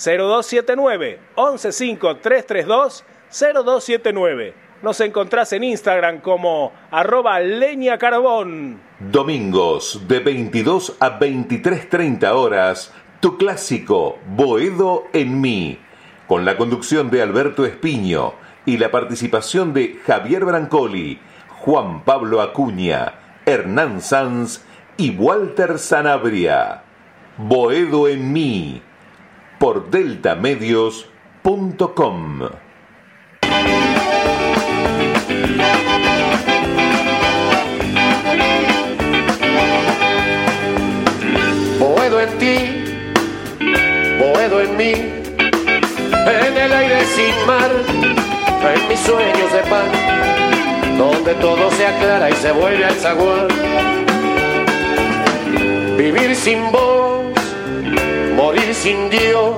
115-332-0279. 115-332-0279. Nos encontrás en Instagram como arroba leña carbón. Domingos de 22 a 23.30 horas, tu clásico Boedo en mí, con la conducción de Alberto Espiño y la participación de Javier Brancoli, Juan Pablo Acuña, Hernán Sanz y Walter Sanabria. Boedo en mí, por deltamedios.com. Boedo en ti, boedo en mí, en el aire sin mar, en mis sueños de pan, donde todo se aclara y se vuelve al zaguán. Vivir sin vos, morir sin Dios,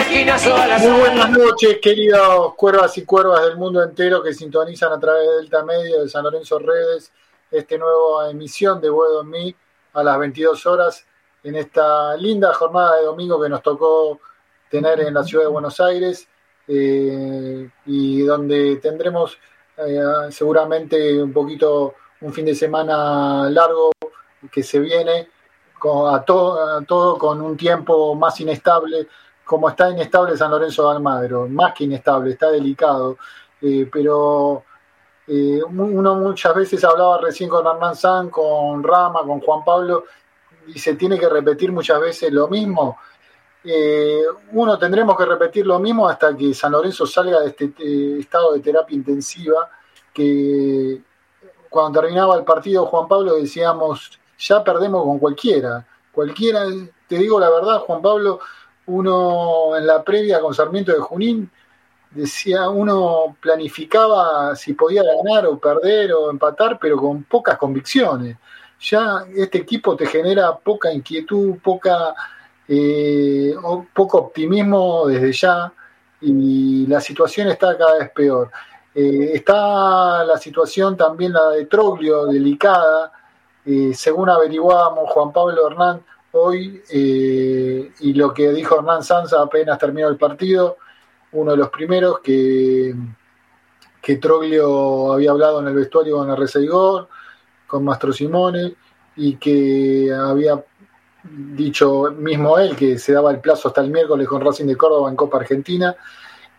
esquinazo a la Muy buenas noches, queridos cuervas y cuervas del mundo entero que sintonizan a través de Delta Medio de San Lorenzo Redes, esta nueva emisión de Boedo en mí a las 22 horas en esta linda jornada de domingo que nos tocó tener en la ciudad de Buenos Aires eh, y donde tendremos eh, seguramente un poquito un fin de semana largo que se viene con, a, to, a todo con un tiempo más inestable como está inestable San Lorenzo de Almagro, más que inestable, está delicado, eh, pero eh, uno muchas veces hablaba recién con Hernán San, con Rama, con Juan Pablo, y se tiene que repetir muchas veces lo mismo. Eh, uno tendremos que repetir lo mismo hasta que San Lorenzo salga de este estado de terapia intensiva, que cuando terminaba el partido Juan Pablo decíamos, ya perdemos con cualquiera, cualquiera, te digo la verdad, Juan Pablo, uno en la previa con Sarmiento de Junín, decía, uno planificaba si podía ganar o perder o empatar, pero con pocas convicciones. Ya este equipo te genera poca inquietud, poca, eh, poco optimismo desde ya y la situación está cada vez peor. Eh, está la situación también la de Troglio, delicada. Según averiguábamos, Juan Pablo Hernán hoy eh, y lo que dijo Hernán Sanza apenas terminó el partido, uno de los primeros que, que Troglio había hablado en el vestuario con R6 con Mastro Simone, y que había dicho mismo él que se daba el plazo hasta el miércoles con Racing de Córdoba en Copa Argentina.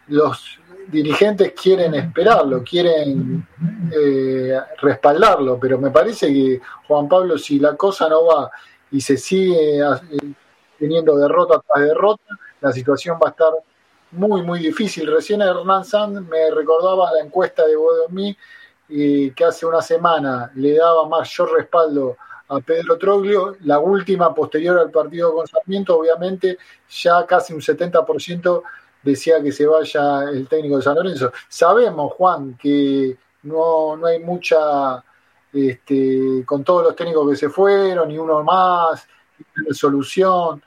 Los dirigentes quieren esperarlo, quieren eh, respaldarlo, pero me parece que Juan Pablo, si la cosa no va y se sigue teniendo derrota tras derrota, la situación va a estar muy, muy difícil. Recién Hernán Sand me recordaba la encuesta de Bodomí eh, que hace una semana le daba mayor respaldo a Pedro Troglio, la última posterior al partido con Sarmiento, obviamente ya casi un 70% decía que se vaya el técnico de San Lorenzo. Sabemos, Juan, que no, no hay mucha, este, con todos los técnicos que se fueron, ni uno más, ni solución,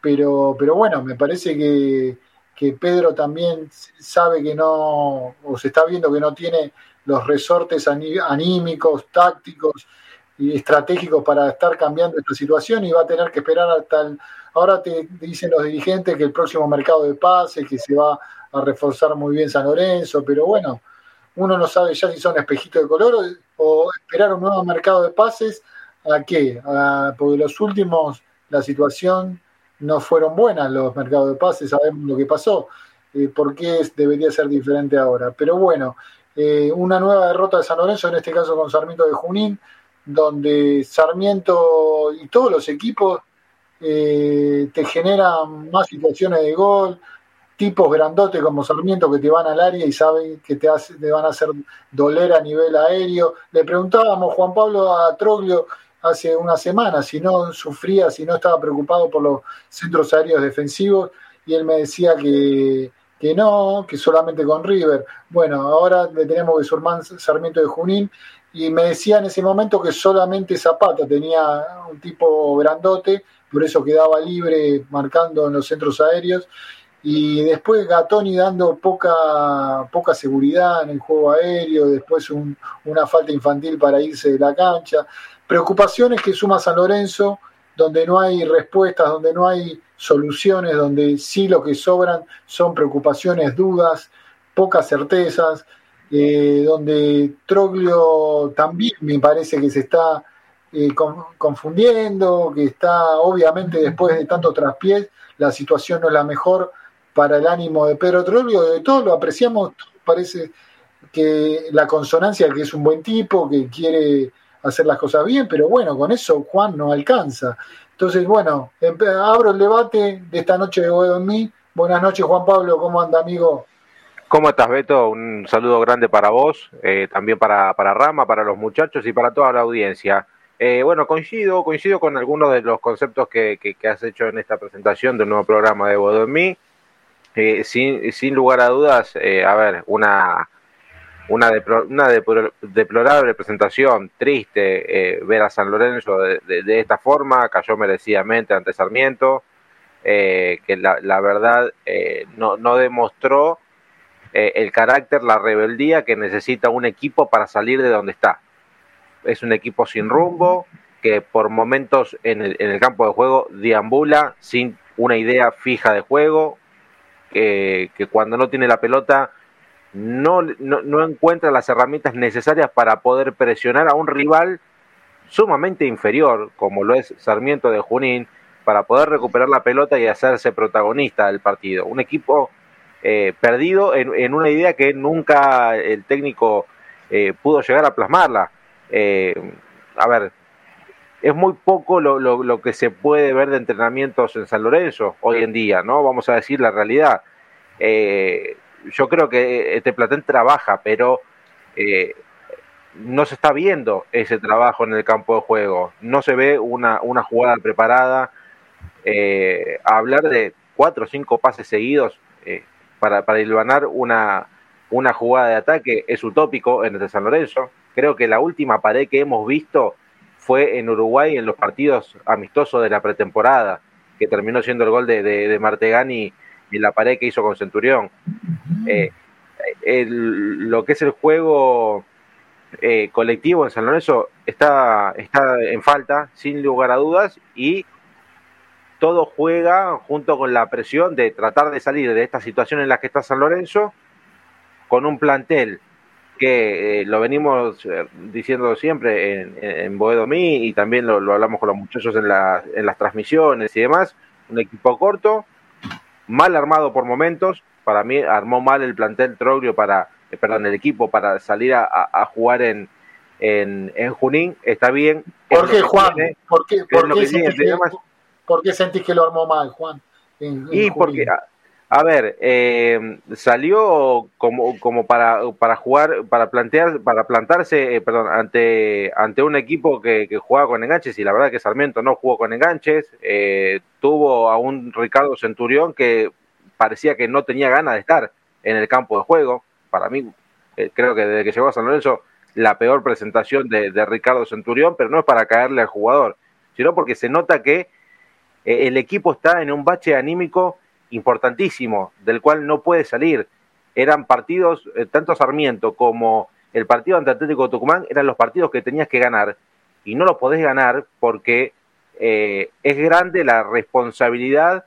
pero, pero bueno, me parece que que Pedro también sabe que no, o se está viendo que no tiene los resortes anímicos, tácticos y estratégicos para estar cambiando esta situación y va a tener que esperar hasta el... Ahora te dicen los dirigentes que el próximo mercado de pases, que se va a reforzar muy bien San Lorenzo, pero bueno, uno no sabe ya si son espejitos de color o, esperar un nuevo mercado de pases a qué, porque los últimos, la situación no fueron buenas los mercados de pases, sabemos lo que pasó, eh, por qué debería ser diferente ahora. Pero bueno, eh, una nueva derrota de San Lorenzo, en este caso con Sarmiento de Junín, donde Sarmiento y todos los equipos eh, te generan más situaciones de gol, tipos grandotes como Sarmiento que te van al área y saben que te, van a hacer doler a nivel aéreo. Le preguntábamos Juan Pablo a Troglio hace una semana si no sufría, si no estaba preocupado por los centros aéreos defensivos y él me decía que, que no, que solamente con River. Bueno, ahora le tenemos que Surman Sarmiento de Junín y me decía en ese momento que solamente Zapata tenía un tipo grandote, por eso quedaba libre marcando en los centros aéreos. Y después Gatoni dando poca, poca seguridad en el juego aéreo, después una falta infantil para irse de la cancha. Preocupaciones que suma San Lorenzo, donde no hay respuestas, donde no hay soluciones, donde sí lo que sobran son preocupaciones, dudas, pocas certezas, eh, donde Troglio también me parece que se está eh, confundiendo, que está obviamente después de tanto traspiés, la situación no es la mejor para el ánimo de Pedro Troglio, de todo lo apreciamos, parece que la consonancia, que es un buen tipo, que quiere hacer las cosas bien, pero bueno, con eso Juan no alcanza. Entonces, bueno, abro el debate de esta noche de Boedo en mí. Buenas noches, Juan Pablo, ¿cómo anda, amigo? ¿Cómo estás, Beto? Un saludo grande para vos, eh, también para, para Rama, para los muchachos y para toda la audiencia. Eh, bueno, coincido, coincido con algunos de los conceptos que, que, has hecho en esta presentación del nuevo programa de Bodo en mí. Eh, sin, sin lugar a dudas, a ver, una, una, una deplorable presentación, triste, eh, ver a San Lorenzo de, esta forma, cayó merecidamente ante Sarmiento, eh, que la, verdad eh, no, no, demostró el carácter, la rebeldía que necesita un equipo para salir de donde está. Es un equipo sin rumbo, que por momentos en el, en el campo de juego deambula sin una idea fija de juego, que cuando no tiene la pelota no, no, encuentra las herramientas necesarias para poder presionar a un rival sumamente inferior, como lo es Sarmiento de Junín, para poder recuperar la pelota y hacerse protagonista del partido. Un equipo eh, perdido en, una idea que nunca el técnico eh, pudo llegar a plasmarla. Eh, a ver, es muy poco lo, lo, que se puede ver de entrenamientos en San Lorenzo hoy en día, ¿no? Vamos a decir la realidad yo creo que este plantel trabaja, pero eh, no se está viendo ese trabajo en el campo de juego. No se ve una, una jugada preparada. Eh, hablar de cuatro o cinco pases seguidos eh, para, para ilvanar una, una jugada de ataque es utópico en el de San Lorenzo. Creo que la última pared que hemos visto fue en Uruguay en los partidos amistosos de la pretemporada, que terminó siendo el gol de, de, de Martegani y la pared que hizo con Centurión. Eh, lo que es el juego eh, colectivo en San Lorenzo está, está en falta, sin lugar a dudas, y todo juega junto con la presión de tratar de salir de esta situación en la que está San Lorenzo con un plantel que eh, lo venimos diciendo siempre en, en Boedomí y también lo, lo, hablamos con los muchachos en, la, en las transmisiones y demás, un equipo corto, mal armado por momentos, para mí armó mal el plantel Troglio para, eh, perdón, el equipo para salir a, a jugar en, en, en, Junín, está bien. ¿Por qué, Juan? ¿Por qué, por, qué sentís que, ¿Por qué sentís que lo armó mal, Juan? En, y porque, a, ver, eh, salió como, como para, para jugar, para plantear, para plantarse, eh, perdón, ante, ante un equipo que, que jugaba con enganches, y la verdad que Sarmiento no jugó con enganches, eh, tuvo a un Ricardo Centurión que parecía que no tenía ganas de estar en el campo de juego. Para mí, eh, creo que desde que llegó a San Lorenzo, la peor presentación de, Ricardo Centurión, pero no es para caerle al jugador, sino porque se nota que eh, el equipo está en un bache anímico importantísimo, del cual no puede salir. Eran partidos, eh, tanto Sarmiento como el partido ante Atlético Tucumán, eran los partidos que tenías que ganar y no los podés ganar porque eh, es grande la responsabilidad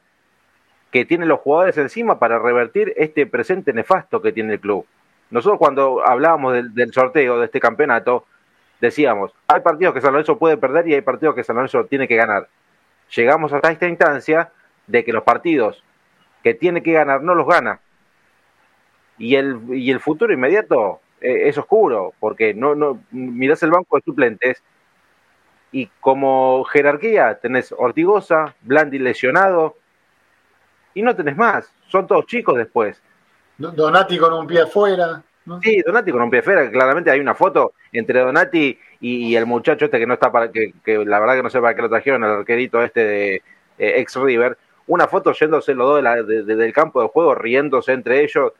que tienen los jugadores encima para revertir este presente nefasto que tiene el club. Nosotros cuando hablábamos del, sorteo de este campeonato, decíamos, hay partidos que San Lorenzo puede perder y hay partidos que San Lorenzo tiene que ganar. Llegamos hasta esta instancia de que los partidos que tiene que ganar no los gana. Y el, y el futuro inmediato eh, es oscuro, porque no, no mirás el banco de suplentes y como jerarquía tenés Ortigosa, Blandi lesionado y no tenés más. Son todos chicos después. Donati con un pie afuera. Sí, Donati con un pie afuera. Claramente hay una foto entre Donati y, el muchacho este que no está para que, la verdad que no sé para qué lo trajeron, el arquerito este de eh, ex River. Una foto yéndose los dos del campo de juego, riéndose entre ellos.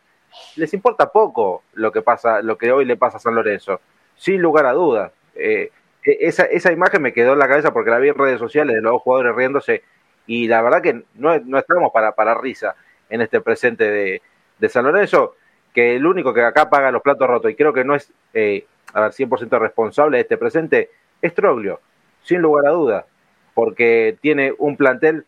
Les importa poco lo que pasa, lo que hoy le pasa a San Lorenzo, sin lugar a dudas. Eh, e, esa, esa imagen me quedó en la cabeza porque la vi en redes sociales de los dos jugadores riéndose y la verdad que no, no estamos para, para risa en este presente de, de San Lorenzo, que el único que acá paga los platos rotos, y creo que no es eh, a ver, 100% responsable de este presente, es Troglio, sin lugar a duda, porque tiene un plantel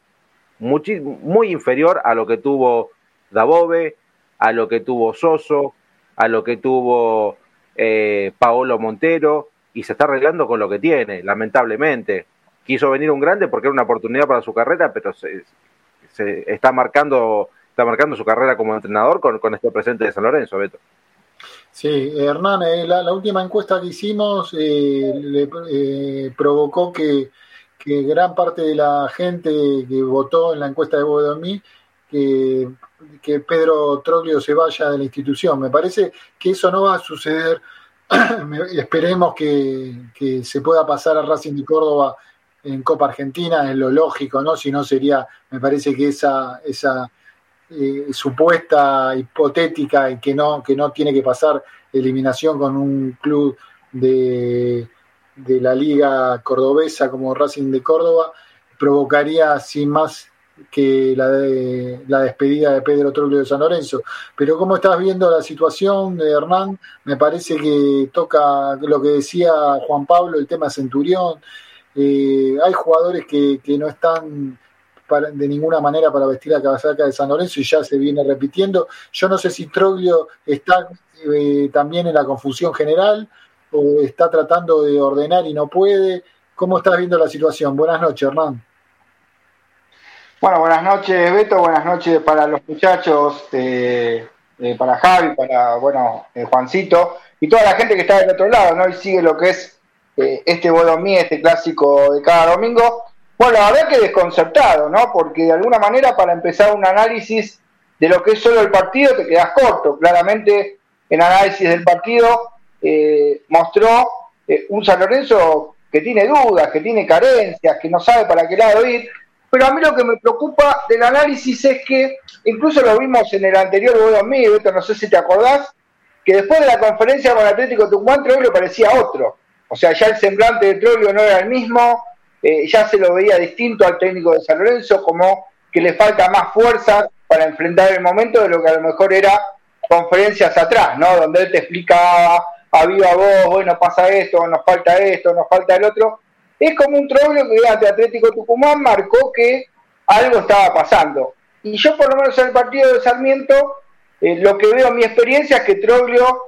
muy, inferior a lo que tuvo Dabove, a lo que tuvo Soso, a lo que tuvo eh, Paolo Montero, y se está arreglando con lo que tiene, lamentablemente. Quiso venir un grande porque era una oportunidad para su carrera, pero se, está marcando está marcando su carrera como entrenador con, con este presente de San Lorenzo, Beto. Sí, Hernán, eh, la, última encuesta que hicimos eh, le, provocó que, gran parte de la gente que votó en la encuesta de Bodomí que, que Pedro Troglio se vaya de la institución. Me parece que eso no va a suceder. Esperemos que, que, se pueda pasar a Racing de Córdoba en Copa Argentina, es lo lógico, ¿no? Si no sería, me parece que esa, esa eh, supuesta, hipotética y que no, que no tiene que pasar eliminación con un club de, de la liga cordobesa como Racing de Córdoba, provocaría sin más que la, de, la despedida de Pedro Troglio de San Lorenzo. Pero como estás viendo la situación de Hernán, me parece que toca lo que decía Juan Pablo, el tema Centurión. Eh, hay jugadores que, que no están de ninguna manera para vestir la casaca de San Lorenzo y ya se viene repitiendo. Yo no sé si Troglio está eh, también en la confusión general o está tratando de ordenar y no puede. ¿Cómo estás viendo la situación? Buenas noches, Hernán. Bueno, buenas noches, Beto. Buenas noches para los muchachos, eh, eh, para Javi, para bueno, Juancito y toda la gente que está del otro lado, ¿no? Y sigue lo que es este Bodomí, este clásico de cada domingo. Bueno, la verdad que desconcertado, ¿no? Porque de alguna manera para empezar un análisis de lo que es solo el partido te quedas corto. Claramente en análisis del partido eh, mostró eh, un San Lorenzo que tiene dudas, que tiene carencias, que no sabe para qué lado ir. Pero a mí lo que me preocupa del análisis es que, incluso lo vimos en el anterior video mío, Beto, no sé si te acordás, que después de la conferencia con Atlético Tucumán, Troglio parecía otro. O sea, ya el semblante de Troglio no era el mismo, eh, ya se lo veía distinto al técnico de San Lorenzo, como que le falta más fuerza para enfrentar el momento de lo que a lo mejor era conferencias atrás, ¿no? Donde él te explicaba a viva voz, bueno, pasa esto, nos falta esto, nos falta el otro. Es como un troglio que ante Atlético Tucumán marcó que algo estaba pasando. Y yo por lo menos en el partido de Sarmiento, eh, lo que veo en mi experiencia es que Troglio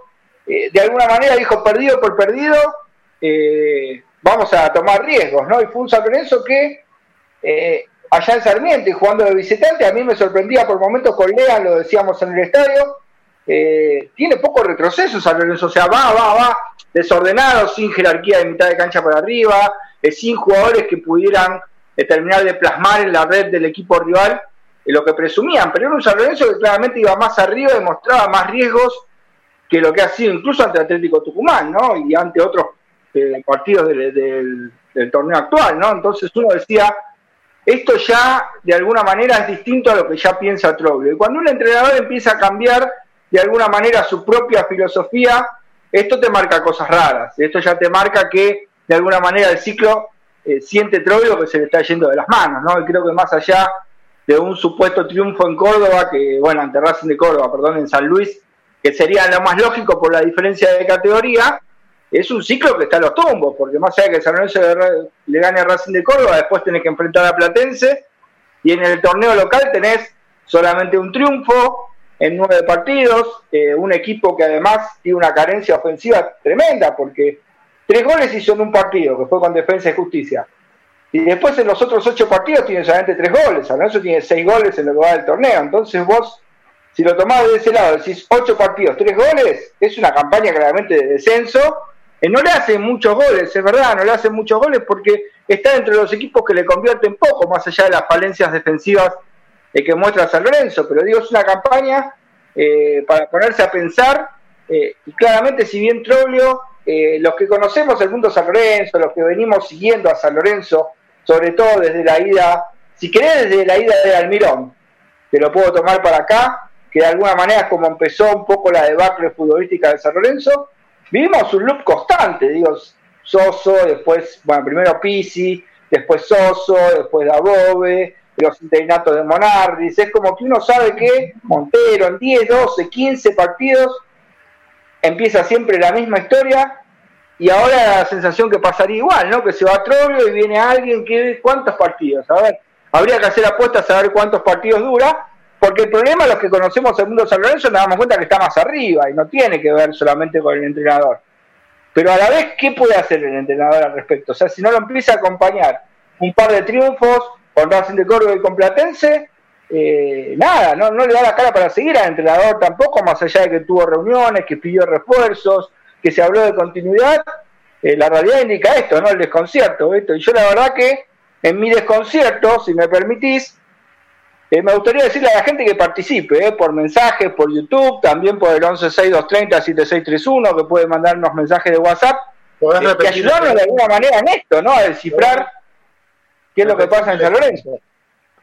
eh, de alguna manera dijo perdido por perdido, eh, vamos a tomar riesgos, ¿no? Y fue un San Lorenzo que eh, allá en Sarmiento y jugando de visitante, a mí me sorprendía por momentos con Lean, lo decíamos en el estadio, eh, tiene poco retroceso San Lorenzo, o sea, va, va, va, desordenado, sin jerarquía de mitad de cancha para arriba, eh, sin jugadores que pudieran terminar de plasmar en la red del equipo rival lo que presumían, pero era un San Lorenzo que claramente iba más arriba y mostraba más riesgos que lo que ha sido incluso ante Atlético Tucumán, ¿no? Y ante otros eh, partidos del, torneo actual, ¿no? Entonces uno decía, esto ya de alguna manera es distinto a lo que ya piensa Troglio. Y cuando un entrenador empieza a cambiar de alguna manera su propia filosofía, esto te marca cosas raras. Esto ya te marca que de alguna manera el ciclo eh, siente Troglio que se le está yendo de las manos, ¿no? Y creo que más allá de un supuesto triunfo en Córdoba, que bueno, ante Racing de Córdoba, perdón, en San Luis, que sería lo más lógico por la diferencia de categoría, es un ciclo que está a los tumbos, porque más allá de que San Lorenzo le gane a Racing de Córdoba, después tenés que enfrentar a Platense, y en el torneo local tenés solamente un triunfo en nueve partidos, eh, un equipo que además tiene una carencia ofensiva tremenda, porque tres goles hizo en un partido, que fue con Defensa y Justicia. Y después en los otros ocho partidos tiene solamente tres goles, San Lorenzo tiene seis goles en lo que va del torneo, entonces vos si lo tomás de ese lado, decís ocho partidos, tres goles, es una campaña claramente de descenso. Eh, no le hacen muchos goles, es verdad, no le hacen muchos goles porque está entre los equipos que le convierten poco, más allá de las falencias defensivas eh, que muestra San Lorenzo. Pero digo, es una campaña eh, para ponerse a pensar. y claramente, si bien Troglio, los que conocemos el mundo San Lorenzo, los que venimos siguiendo a San Lorenzo, sobre todo desde la ida, si querés, desde la ida de Almirón, te lo puedo tomar para acá, que de alguna manera es como empezó un poco la debacle futbolística de San Lorenzo, vivimos un loop constante, digo, Soso, después, bueno, primero Pisi, después Soso, después Dabove, los interinatos de Monardis, es como que uno sabe que Montero en 10, 12, 15 partidos empieza siempre la misma historia y ahora la sensación que pasaría igual, ¿no? Que se va a Troglio y viene alguien que cuántos partidos, a ver, habría que hacer apuestas a ver cuántos partidos dura porque el problema, los que conocemos el mundo de nos damos cuenta que está más arriba y no tiene que ver solamente con el entrenador. Pero a la vez, ¿qué puede hacer el entrenador al respecto? O sea, si no lo empieza a acompañar un par de triunfos con Racing de Córdoba y con Platense, eh, nada, no, no le da la cara para seguir al entrenador tampoco, más allá de que tuvo reuniones, que pidió refuerzos, que se habló de continuidad. Eh, la realidad indica esto, ¿no? El desconcierto. ¿viste? Y yo la verdad que en mi desconcierto, si me permitís, eh, me gustaría decirle a la gente que participe, eh, por mensajes, por YouTube, también por el 116230-7631, que puede mandarnos mensajes de WhatsApp, eh, y ayudarnos de alguna manera en esto, ¿no? A descifrar qué es lo que pasa en San Lorenzo.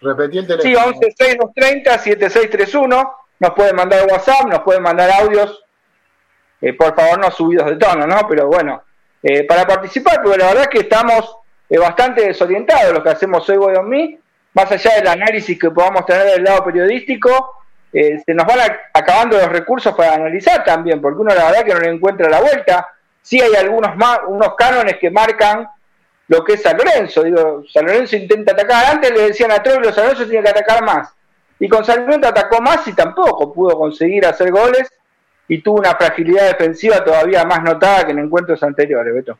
Repetí el teléfono. Sí, 116230-7631, nos pueden mandar WhatsApp, nos pueden mandar audios, por favor no subidos de tono, ¿no? Pero bueno, para participar, porque la verdad es que estamos bastante desorientados lo que hacemos hoy, mí más allá del análisis que podamos tener del lado periodístico, eh, se nos van acabando los recursos para analizar también, porque uno la verdad que no le encuentra la vuelta. Sí hay algunos unos cánones que marcan lo que es San Lorenzo. Digo, San Lorenzo intenta atacar. Antes le decían a Troglio, San Lorenzo tiene que atacar más. Y con San Lorenzo atacó más y tampoco pudo conseguir hacer goles y tuvo una fragilidad defensiva todavía más notada que en encuentros anteriores, Beto.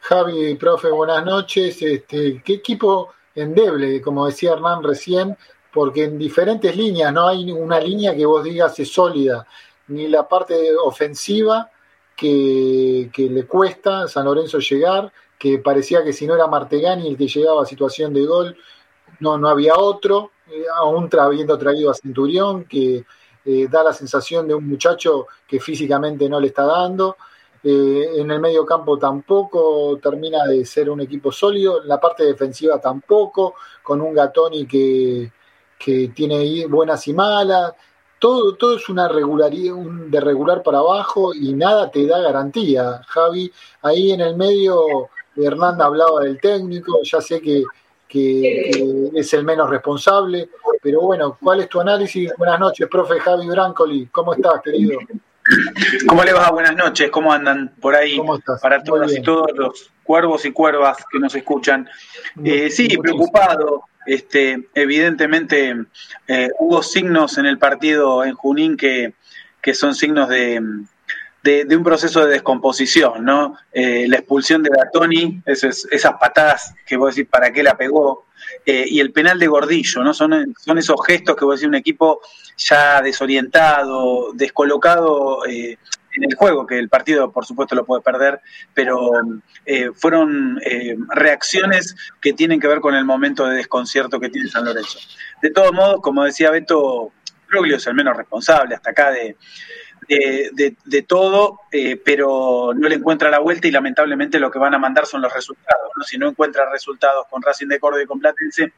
Javi, profe, buenas noches. Este, ¿Qué equipo endeble, como decía Hernán recién, porque en diferentes líneas no hay una línea que vos digas es sólida, ni la parte ofensiva que, le cuesta a San Lorenzo llegar, que parecía que si no era Martegani el que llegaba a situación de gol, no, no había otro, eh, aún habiendo traído a Centurión, que eh, da la sensación de un muchacho que físicamente no le está dando. Eh, en el medio campo tampoco termina de ser un equipo sólido. En la parte defensiva tampoco, con un Gatoni que, que tiene buenas y malas. Todo, todo es una regularidad, un, de regular para abajo y nada te da garantía, Javi. Ahí en el medio, Hernán hablaba del técnico, ya sé que, que, es el menos responsable, pero bueno, ¿cuál es tu análisis? Buenas noches, profe Javi Brancoli, ¿cómo estás, querido? ¿Cómo le va? Buenas noches, ¿cómo andan por ahí? Para todos y todos los cuervos y cuervas que nos escuchan. Eh, sí, preocupado. Este, evidentemente eh, hubo signos en el partido en Junín que, que son signos de, de, un proceso de descomposición, ¿no? Eh, la expulsión de Gatoni, esas, patadas que vos decís, ¿para qué la pegó? Eh, y el penal de Gordillo, ¿no? Son, son esos gestos que vos decís, un equipo ya desorientado, descolocado eh, en el juego, que el partido por supuesto lo puede perder, pero fueron reacciones que tienen que ver con el momento de desconcierto que tiene San Lorenzo. De todos modos, como decía Beto, Proglio es el menos responsable hasta acá de, de, todo, eh, pero no le encuentra la vuelta y lamentablemente lo que van a mandar son los resultados. Si no encuentra resultados con Racing de Córdoba y con Platense,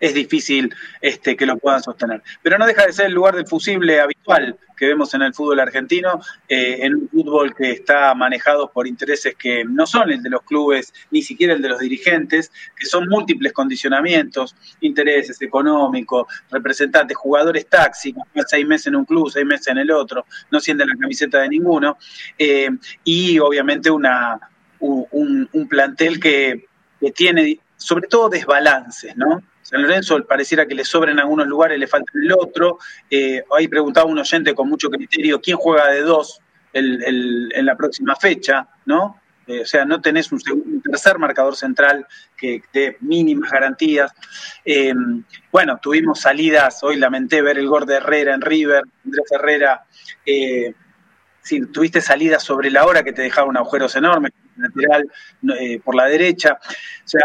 es difícil este, que lo puedan sostener. Pero no deja de ser el lugar del fusible habitual que vemos en el fútbol argentino, eh, en un fútbol que está manejado por intereses que no son el de los clubes, ni siquiera el de los dirigentes, que son múltiples condicionamientos, intereses económicos, representantes, jugadores taxi, seis meses en un club, seis meses en el otro, no sienten la camiseta de ninguno, eh, y obviamente una, un, plantel que, que tiene sobre todo desbalances, ¿no? San Lorenzo pareciera que le sobren algunos lugares, le falta el otro. Eh, ahí preguntaba un oyente con mucho criterio, ¿quién juega de dos en la próxima fecha? ¿no? Eh, o sea, no tenés un, tercer marcador central que dé mínimas garantías. Eh, bueno, tuvimos salidas, hoy lamenté ver el gol de Herrera en River, Andrés Herrera sí, tuviste salidas sobre la hora que te dejaron agujeros enormes, lateral eh, por la derecha. O sea,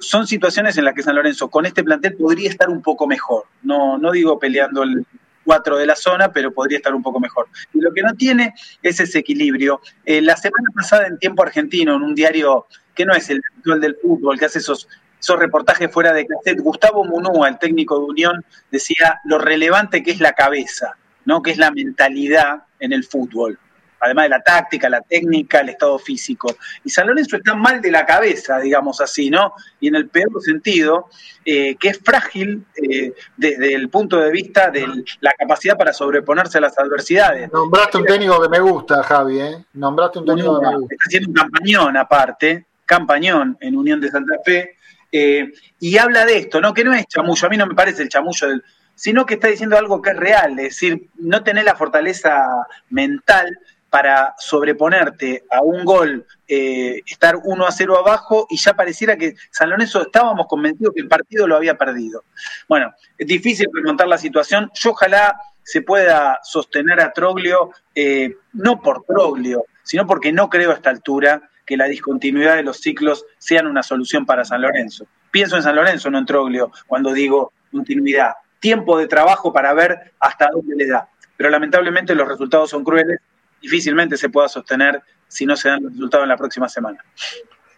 son situaciones en las que San Lorenzo con este plantel podría estar un poco mejor. No, no digo peleando el 4 de la zona, pero podría estar un poco mejor. Y lo que no tiene es ese equilibrio. Eh, la semana pasada en Tiempo Argentino, en un diario que no es el actual del fútbol, que hace esos esos reportajes fuera de cassette, Gustavo Munúa, el técnico de Unión, decía lo relevante que es la cabeza, ¿no? que es la mentalidad en el fútbol además de la táctica, la técnica, el estado físico. Y San Lorenzo está mal de la cabeza, digamos así, ¿no? Y en el peor sentido, eh, que es frágil eh, desde el punto de vista de la capacidad para sobreponerse a las adversidades. Nombraste un técnico que me gusta, Javi, ¿eh? Nombraste un técnico que me gusta. Está haciendo un campañón aparte, campañón en Unión de Santa Fe, eh, y habla de esto, ¿no? Que no es chamullo, a mí no me parece el chamullo del sino que está diciendo algo que es real, es decir, no tener la fortaleza mental para sobreponerte a un gol, eh, estar 1 a 0 abajo y ya pareciera que San Lorenzo estábamos convencidos que el partido lo había perdido. Bueno, es difícil remontar la situación. Yo ojalá se pueda sostener a Troglio, eh, no por Troglio, sino porque no creo a esta altura que la discontinuidad de los ciclos sean una solución para San Lorenzo. Pienso en San Lorenzo, no en Troglio, cuando digo continuidad. Tiempo de trabajo para ver hasta dónde le da. Pero lamentablemente los resultados son crueles difícilmente se pueda sostener si no se dan los resultados en la próxima semana.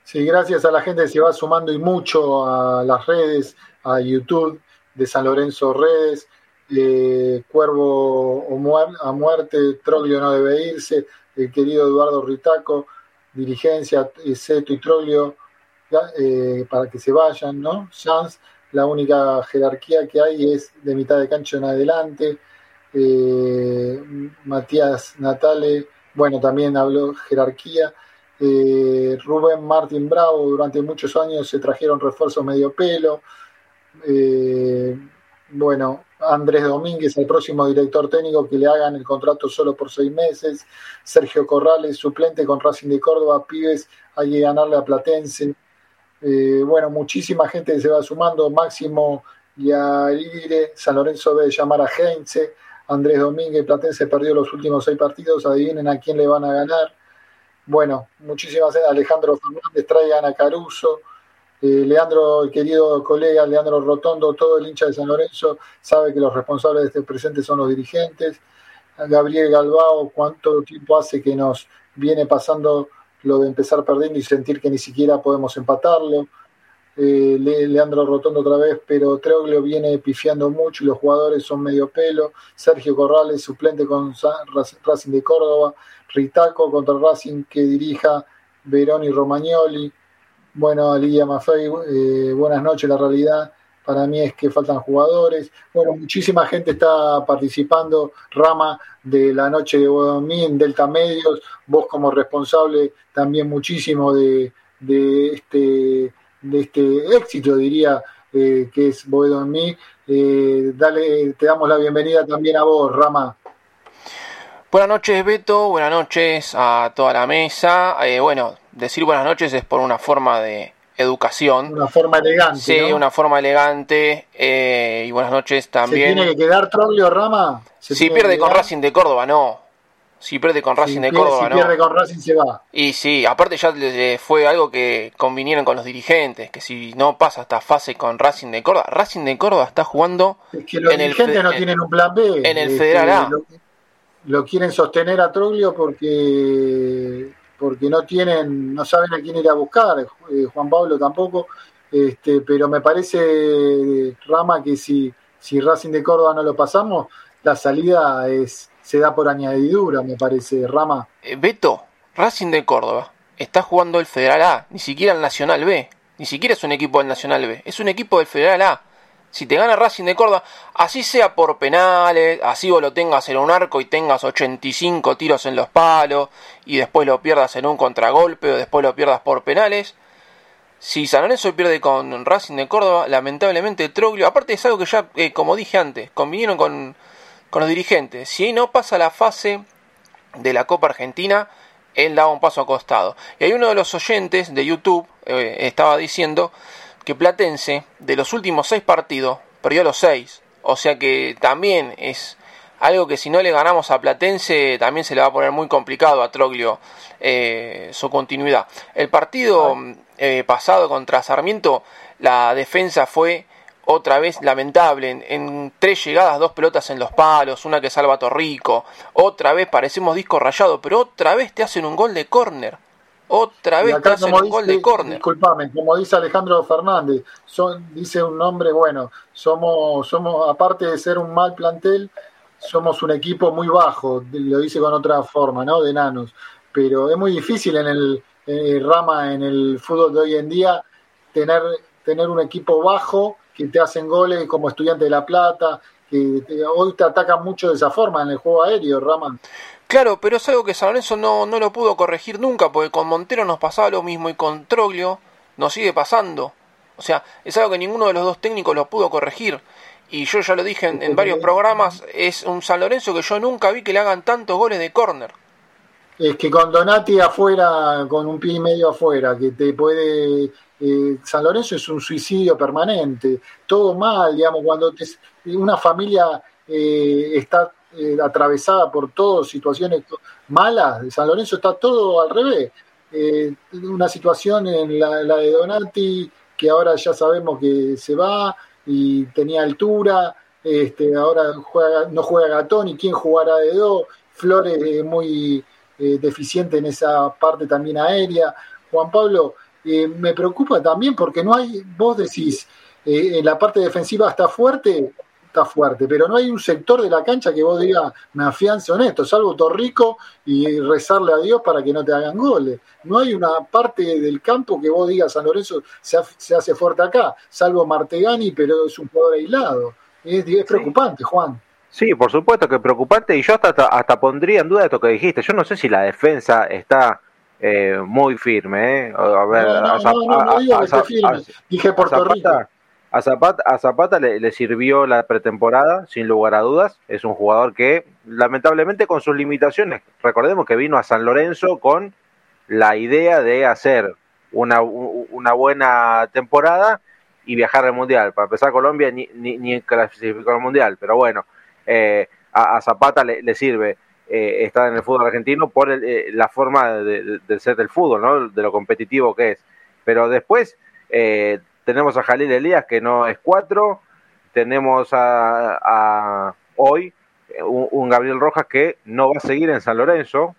Sí, gracias a la gente que se va sumando y mucho a las redes, a YouTube de San Lorenzo Redes, eh, Cuervo a muerte, Troglio no debe irse, el querido Eduardo Ritaco, dirigencia, Seto y Troglio, eh, para que se vayan, ¿no? Chance, la única jerarquía que hay es de mitad de cancha en adelante. Eh, Matías Natale, bueno, también habló jerarquía. Eh, Rubén Martín Bravo, durante muchos años se trajeron refuerzos medio pelo. Eh, bueno, Andrés Domínguez, el próximo director técnico, que le hagan el contrato solo por seis meses. Sergio Corrales, suplente con Racing de Córdoba, pibes, hay que ganarle a Platense. bueno, muchísima gente se va sumando. Máximo y a San Lorenzo debe llamar a Heinze. Andrés Domínguez, Platense perdió los últimos seis partidos, adivinen a quién le van a ganar. Bueno, muchísimas gracias. Alejandro Fernández, traigan a Caruso. Eh, Leandro, el querido colega Leandro Rotondo, todo el hincha de San Lorenzo, sabe que los responsables de este presente son los dirigentes. Gabriel Galbao, ¿cuánto tiempo hace que nos viene pasando lo de empezar perdiendo y sentir que ni siquiera podemos empatarlo? Eh, Leandro Rotondo otra vez, pero Treoglio viene pifiando mucho y los jugadores son medio pelo. Sergio Corrales, suplente con Racing de Córdoba. Ritaco contra Racing que dirija Verón y Romagnoli. Bueno, Lidia Maffei, eh, buenas noches. La realidad para mí es que faltan jugadores. Bueno, muchísima gente está participando. Rama de la noche de Bodomí en Delta Medios. Vos como responsable también muchísimo de, de este de este éxito, diría, eh, que es Boedo en mí. Eh, dale, te damos la bienvenida también a vos, Rama. Buenas noches, Beto. Buenas noches a toda la mesa. Eh, bueno, decir buenas noches es por una forma de educación. Una forma elegante. Sí, una forma elegante. y buenas noches también. ¿Se tiene que quedar Troglio Rama? Si pierde con Racing de Córdoba, no. Si pierde con Racing de Córdoba, si pierde con Racing se va. Y sí, aparte ya fue algo que convinieron con los dirigentes, que si no pasa esta fase con Racing de Córdoba, Racing de Córdoba está jugando es que los dirigentes no tienen un plan B. En el este, Federal A. Lo, quieren sostener a Troglio porque porque no tienen, no saben a quién ir a buscar, eh, Juan Pablo tampoco, este, pero me parece, Rama, que si, si Racing de Córdoba no lo pasamos, la salida es se da por añadidura, me parece, Rama. Eh, Beto, Racing de Córdoba está jugando el Federal A, ni siquiera el Nacional B, ni siquiera es un equipo del Nacional B, es un equipo del Federal A. Si te gana Racing de Córdoba, así sea por penales, así vos lo tengas en un arco y tengas 85 tiros en los palos y después lo pierdas en un contragolpe o después lo pierdas por penales. Si San Lorenzo pierde con Racing de Córdoba, lamentablemente Troglio, aparte es algo que ya, eh, como dije antes, convinieron con, con los dirigentes. Si no pasa la fase de la Copa Argentina, él daba un paso a costado. Y hay uno de los oyentes de YouTube, eh, estaba diciendo que Platense, de los últimos seis partidos, perdió los seis. O sea que también es algo que si no le ganamos a Platense, también se le va a poner muy complicado a Troglio eh, su continuidad. El partido eh, pasado contra Sarmiento, la defensa fue otra vez lamentable, en, tres llegadas, dos pelotas en los palos, una que salva a Torrico, otra vez parecemos disco rayado, pero otra vez te hacen un gol de córner. Otra vez te hacen un gol de córner. Disculpame, como dice Alejandro Fernández, son, dice un nombre bueno, somos, somos, aparte de ser un mal plantel, somos un equipo muy bajo, lo dice con otra forma, ¿no? De enanos. Pero es muy difícil en el, en el rama, en el fútbol de hoy en día, tener, tener un equipo bajo que te hacen goles como estudiante de La Plata, que hoy te atacan mucho de esa forma en el juego aéreo, Raman. Claro, pero es algo que San Lorenzo no, no lo pudo corregir nunca, porque con Montero nos pasaba lo mismo y con Troglio nos sigue pasando. O sea, es algo que ninguno de los dos técnicos lo pudo corregir. Y yo ya lo dije en, en varios programas, es un San Lorenzo que yo nunca vi que le hagan tantos goles de córner. Es que con Donati afuera, con un pie y medio afuera, que te puede eh, San Lorenzo es un suicidio permanente, todo mal, digamos, cuando una familia eh, está eh, atravesada por todas situaciones malas, San Lorenzo está todo al revés. una situación en la, de Donati, que ahora ya sabemos que se va y tenía altura, este, ahora no juega Gatón y quién jugará de dos, Flores muy deficiente en esa parte también aérea. Juan Pablo, eh, me preocupa también porque no hay, vos decís, eh, en la parte defensiva está fuerte, está fuerte, pero no hay un sector de la cancha que vos digas, me afianzo en esto, salvo Torrico y rezarle a Dios para que no te hagan goles. No hay una parte del campo que vos digas, San Lorenzo se, hace fuerte acá, salvo Martegani, pero es un jugador aislado. Es, preocupante, Juan. Sí, por supuesto que es preocupante y yo hasta, hasta pondría en duda esto que dijiste. Yo no sé si la defensa está eh, muy firme. ¿eh? A ver, a, Zapata, a Zapata le, sirvió la pretemporada, sin lugar a dudas. Es un jugador que, lamentablemente, con sus limitaciones, recordemos que vino a San Lorenzo con la idea de hacer una, una buena temporada y viajar al Mundial. Para empezar, Colombia ni, ni, ni clasificó al Mundial, pero bueno, eh, a, Zapata le sirve eh, está en el fútbol argentino por eh, la forma de, ser del fútbol, ¿no? de lo competitivo que es. Pero después eh, tenemos a Jalil Elías, que no es cuatro, tenemos a, hoy un, Gabriel Rojas que no va a seguir en San Lorenzo,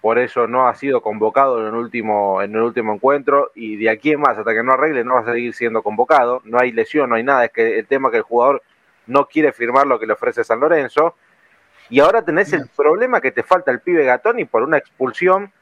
por eso no ha sido convocado en el último, en el último encuentro, y de aquí en más, hasta que no arregle, no va a seguir siendo convocado, no hay lesión, no hay nada, es que el tema que el jugador no quiere firmar lo que le ofrece San Lorenzo, y ahora tenés el problema que te falta el pibe Gatoni por una expulsión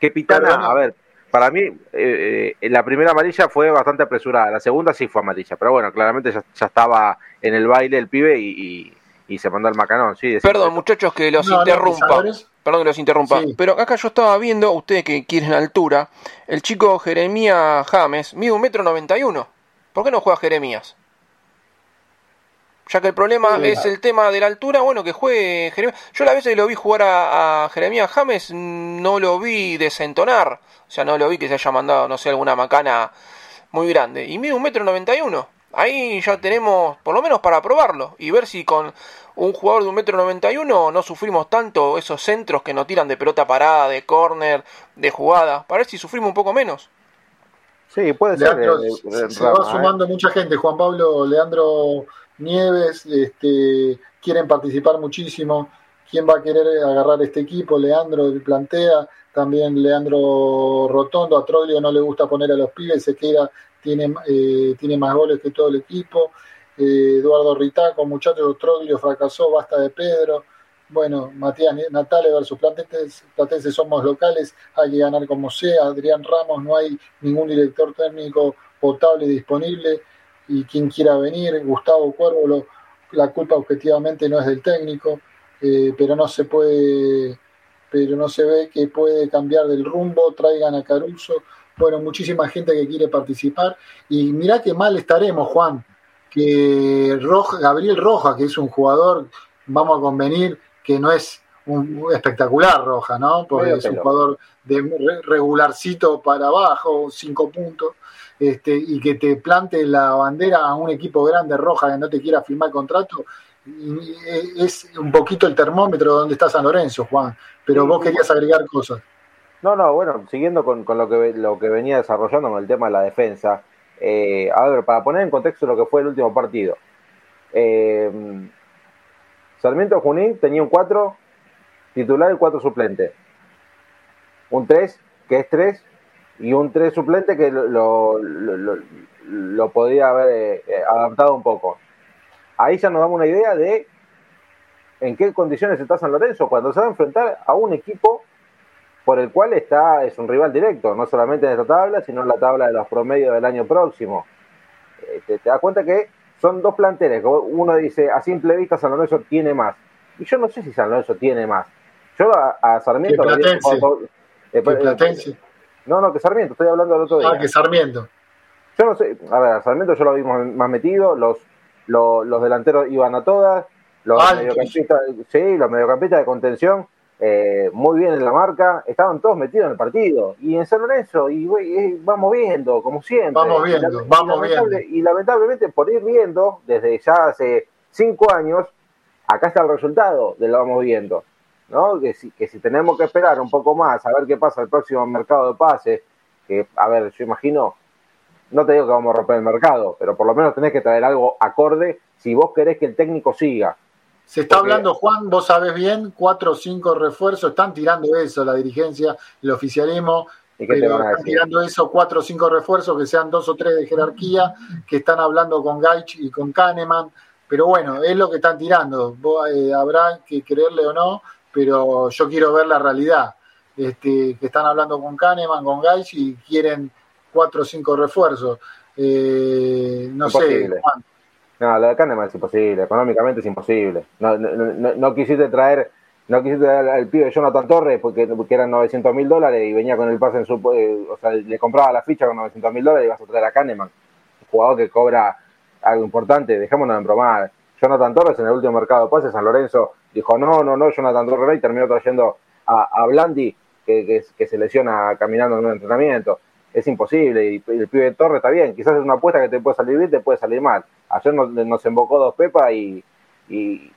que Pitana, a ver, para mí eh, eh, la primera amarilla fue bastante apresurada, la segunda sí fue amarilla, pero bueno, claramente ya, estaba en el baile el pibe y, se mandó al macanón. Sí, Perdón, muchachos, que los interrumpa. Perdón que los interrumpa. Pero acá yo estaba viendo, ustedes que quieren altura, el chico Jeremías James mide un metro noventa y uno. ¿Por qué no juega Jeremías? Ya que el problema es el tema de la altura, bueno, que juegue Jeremías. Yo la vez que lo vi jugar a, Jeremías James, no lo vi desentonar. O sea, no lo vi que se haya mandado, no sé, alguna macana muy grande. Y mide un metro noventa y uno. Ahí ya tenemos, por lo menos para probarlo. Y ver si con un jugador de un metro noventa y uno no sufrimos tanto esos centros que nos tiran de pelota parada, de córner, de jugada. Para ver si sufrimos un poco menos. Sí, puede ser. Eh, se va ¿eh? sumando mucha gente. Juan Pablo, Leandro Nieves, este, quieren participar muchísimo. ¿Quién va a querer agarrar este equipo? Leandro plantea, también Leandro Rotondo, a Troglio no le gusta poner a los pibes, se queda tiene, eh, tiene más goles que todo el equipo. Eh, Eduardo Ritaco, muchachos, Troglio fracasó, basta de Pedro. Bueno, Matías Natale versus Platense, Platense somos locales, hay que ganar como sea. Adrián Ramos, no hay ningún director técnico potable disponible y quien quiera venir. Gustavo Cuervo, la culpa objetivamente no es del técnico, eh, pero no se puede, pero no se ve que puede cambiar del rumbo. Traigan a Caruso. Bueno, muchísima gente que quiere participar y mirá qué mal estaremos, Juan, que Roja, Gabriel Roja, que es un jugador, vamos a convenir, que no es un espectacular Roja, ¿no? Porque es un jugador de regularcito para abajo, cinco puntos, este, y que te plante la bandera a un equipo grande Roja que no te quiera firmar contrato, es un poquito el termómetro donde está San Lorenzo, Juan. Pero vos querías agregar cosas. No, no, bueno, siguiendo con, lo, que, lo que venía desarrollando con el tema de la defensa, eh, a ver, para poner en contexto lo que fue el último partido. Eh, Sarmiento Junín tenía un 4 titular y 4 suplente. Un 3, que es 3, y un 3 suplente que lo, lo, podía haber eh, adaptado un poco. Ahí ya nos damos una idea de en qué condiciones está San Lorenzo cuando se va a enfrentar a un equipo por el cual está, es un rival directo, no solamente en esta tabla, sino en la tabla de los promedios del año próximo. Eh, te, das cuenta que son dos planteles. Uno dice, a simple vista San Lorenzo tiene más. Y yo no sé si San Lorenzo tiene más. Yo a, Sarmiento... Eh, eh, no, no, que Sarmiento, estoy hablando del otro día. Ah, que Sarmiento. Yo no sé, a ver, Sarmiento yo lo vimos más metido, los, los, delanteros iban a todas, los mediocampistas, sí, los mediocampistas de contención eh, muy bien en la marca, estaban todos metidos en el partido. Y en San Lorenzo, y eh, vamos viendo, como siempre. Vamos viendo, y, vamos viendo. Y lamentablemente, por ir viendo, desde ya hace cinco años, acá está el resultado de lo vamos viendo. ¿No? Que, si, que si tenemos que esperar un poco más a ver qué pasa el próximo mercado de pases, que, a ver, yo imagino, no te digo que vamos a romper el mercado, pero por lo menos tenés que traer algo acorde si vos querés que el técnico siga. Se está hablando, Juan, vos sabés bien, cuatro o cinco refuerzos, están tirando eso, la dirigencia, el oficialismo, están tirando eso, cuatro o cinco refuerzos, que sean dos o tres de jerarquía, que están hablando con Gaich y con Kahneman, pero bueno, es lo que están tirando, eh, habrá que creerle o no, pero yo quiero ver la realidad, este, que están hablando con Kahneman, con Gaich y quieren cuatro o cinco refuerzos. Eh, no sé, Juan. No, lo de Kahneman es imposible, económicamente es imposible. No, no, no, quisiste traer no quisiste traer al pibe Jonathan Torres porque, porque eran 900 mil dólares y venía con el pase en su. Eh, o sea, le compraba la ficha con 900 mil dólares y vas a traer a Kahneman, un jugador que cobra algo importante. Dejémonos de bromar. Jonathan Torres en el último mercado de pases, San Lorenzo dijo no, no, no, Jonathan Torres y terminó trayendo a, a Blandi que, se lesiona caminando en un entrenamiento es imposible. Y el pibe de Torre está bien, quizás es una apuesta que te puede salir bien, te puede salir mal. Ayer nos, nos embocó dos pepas y, y,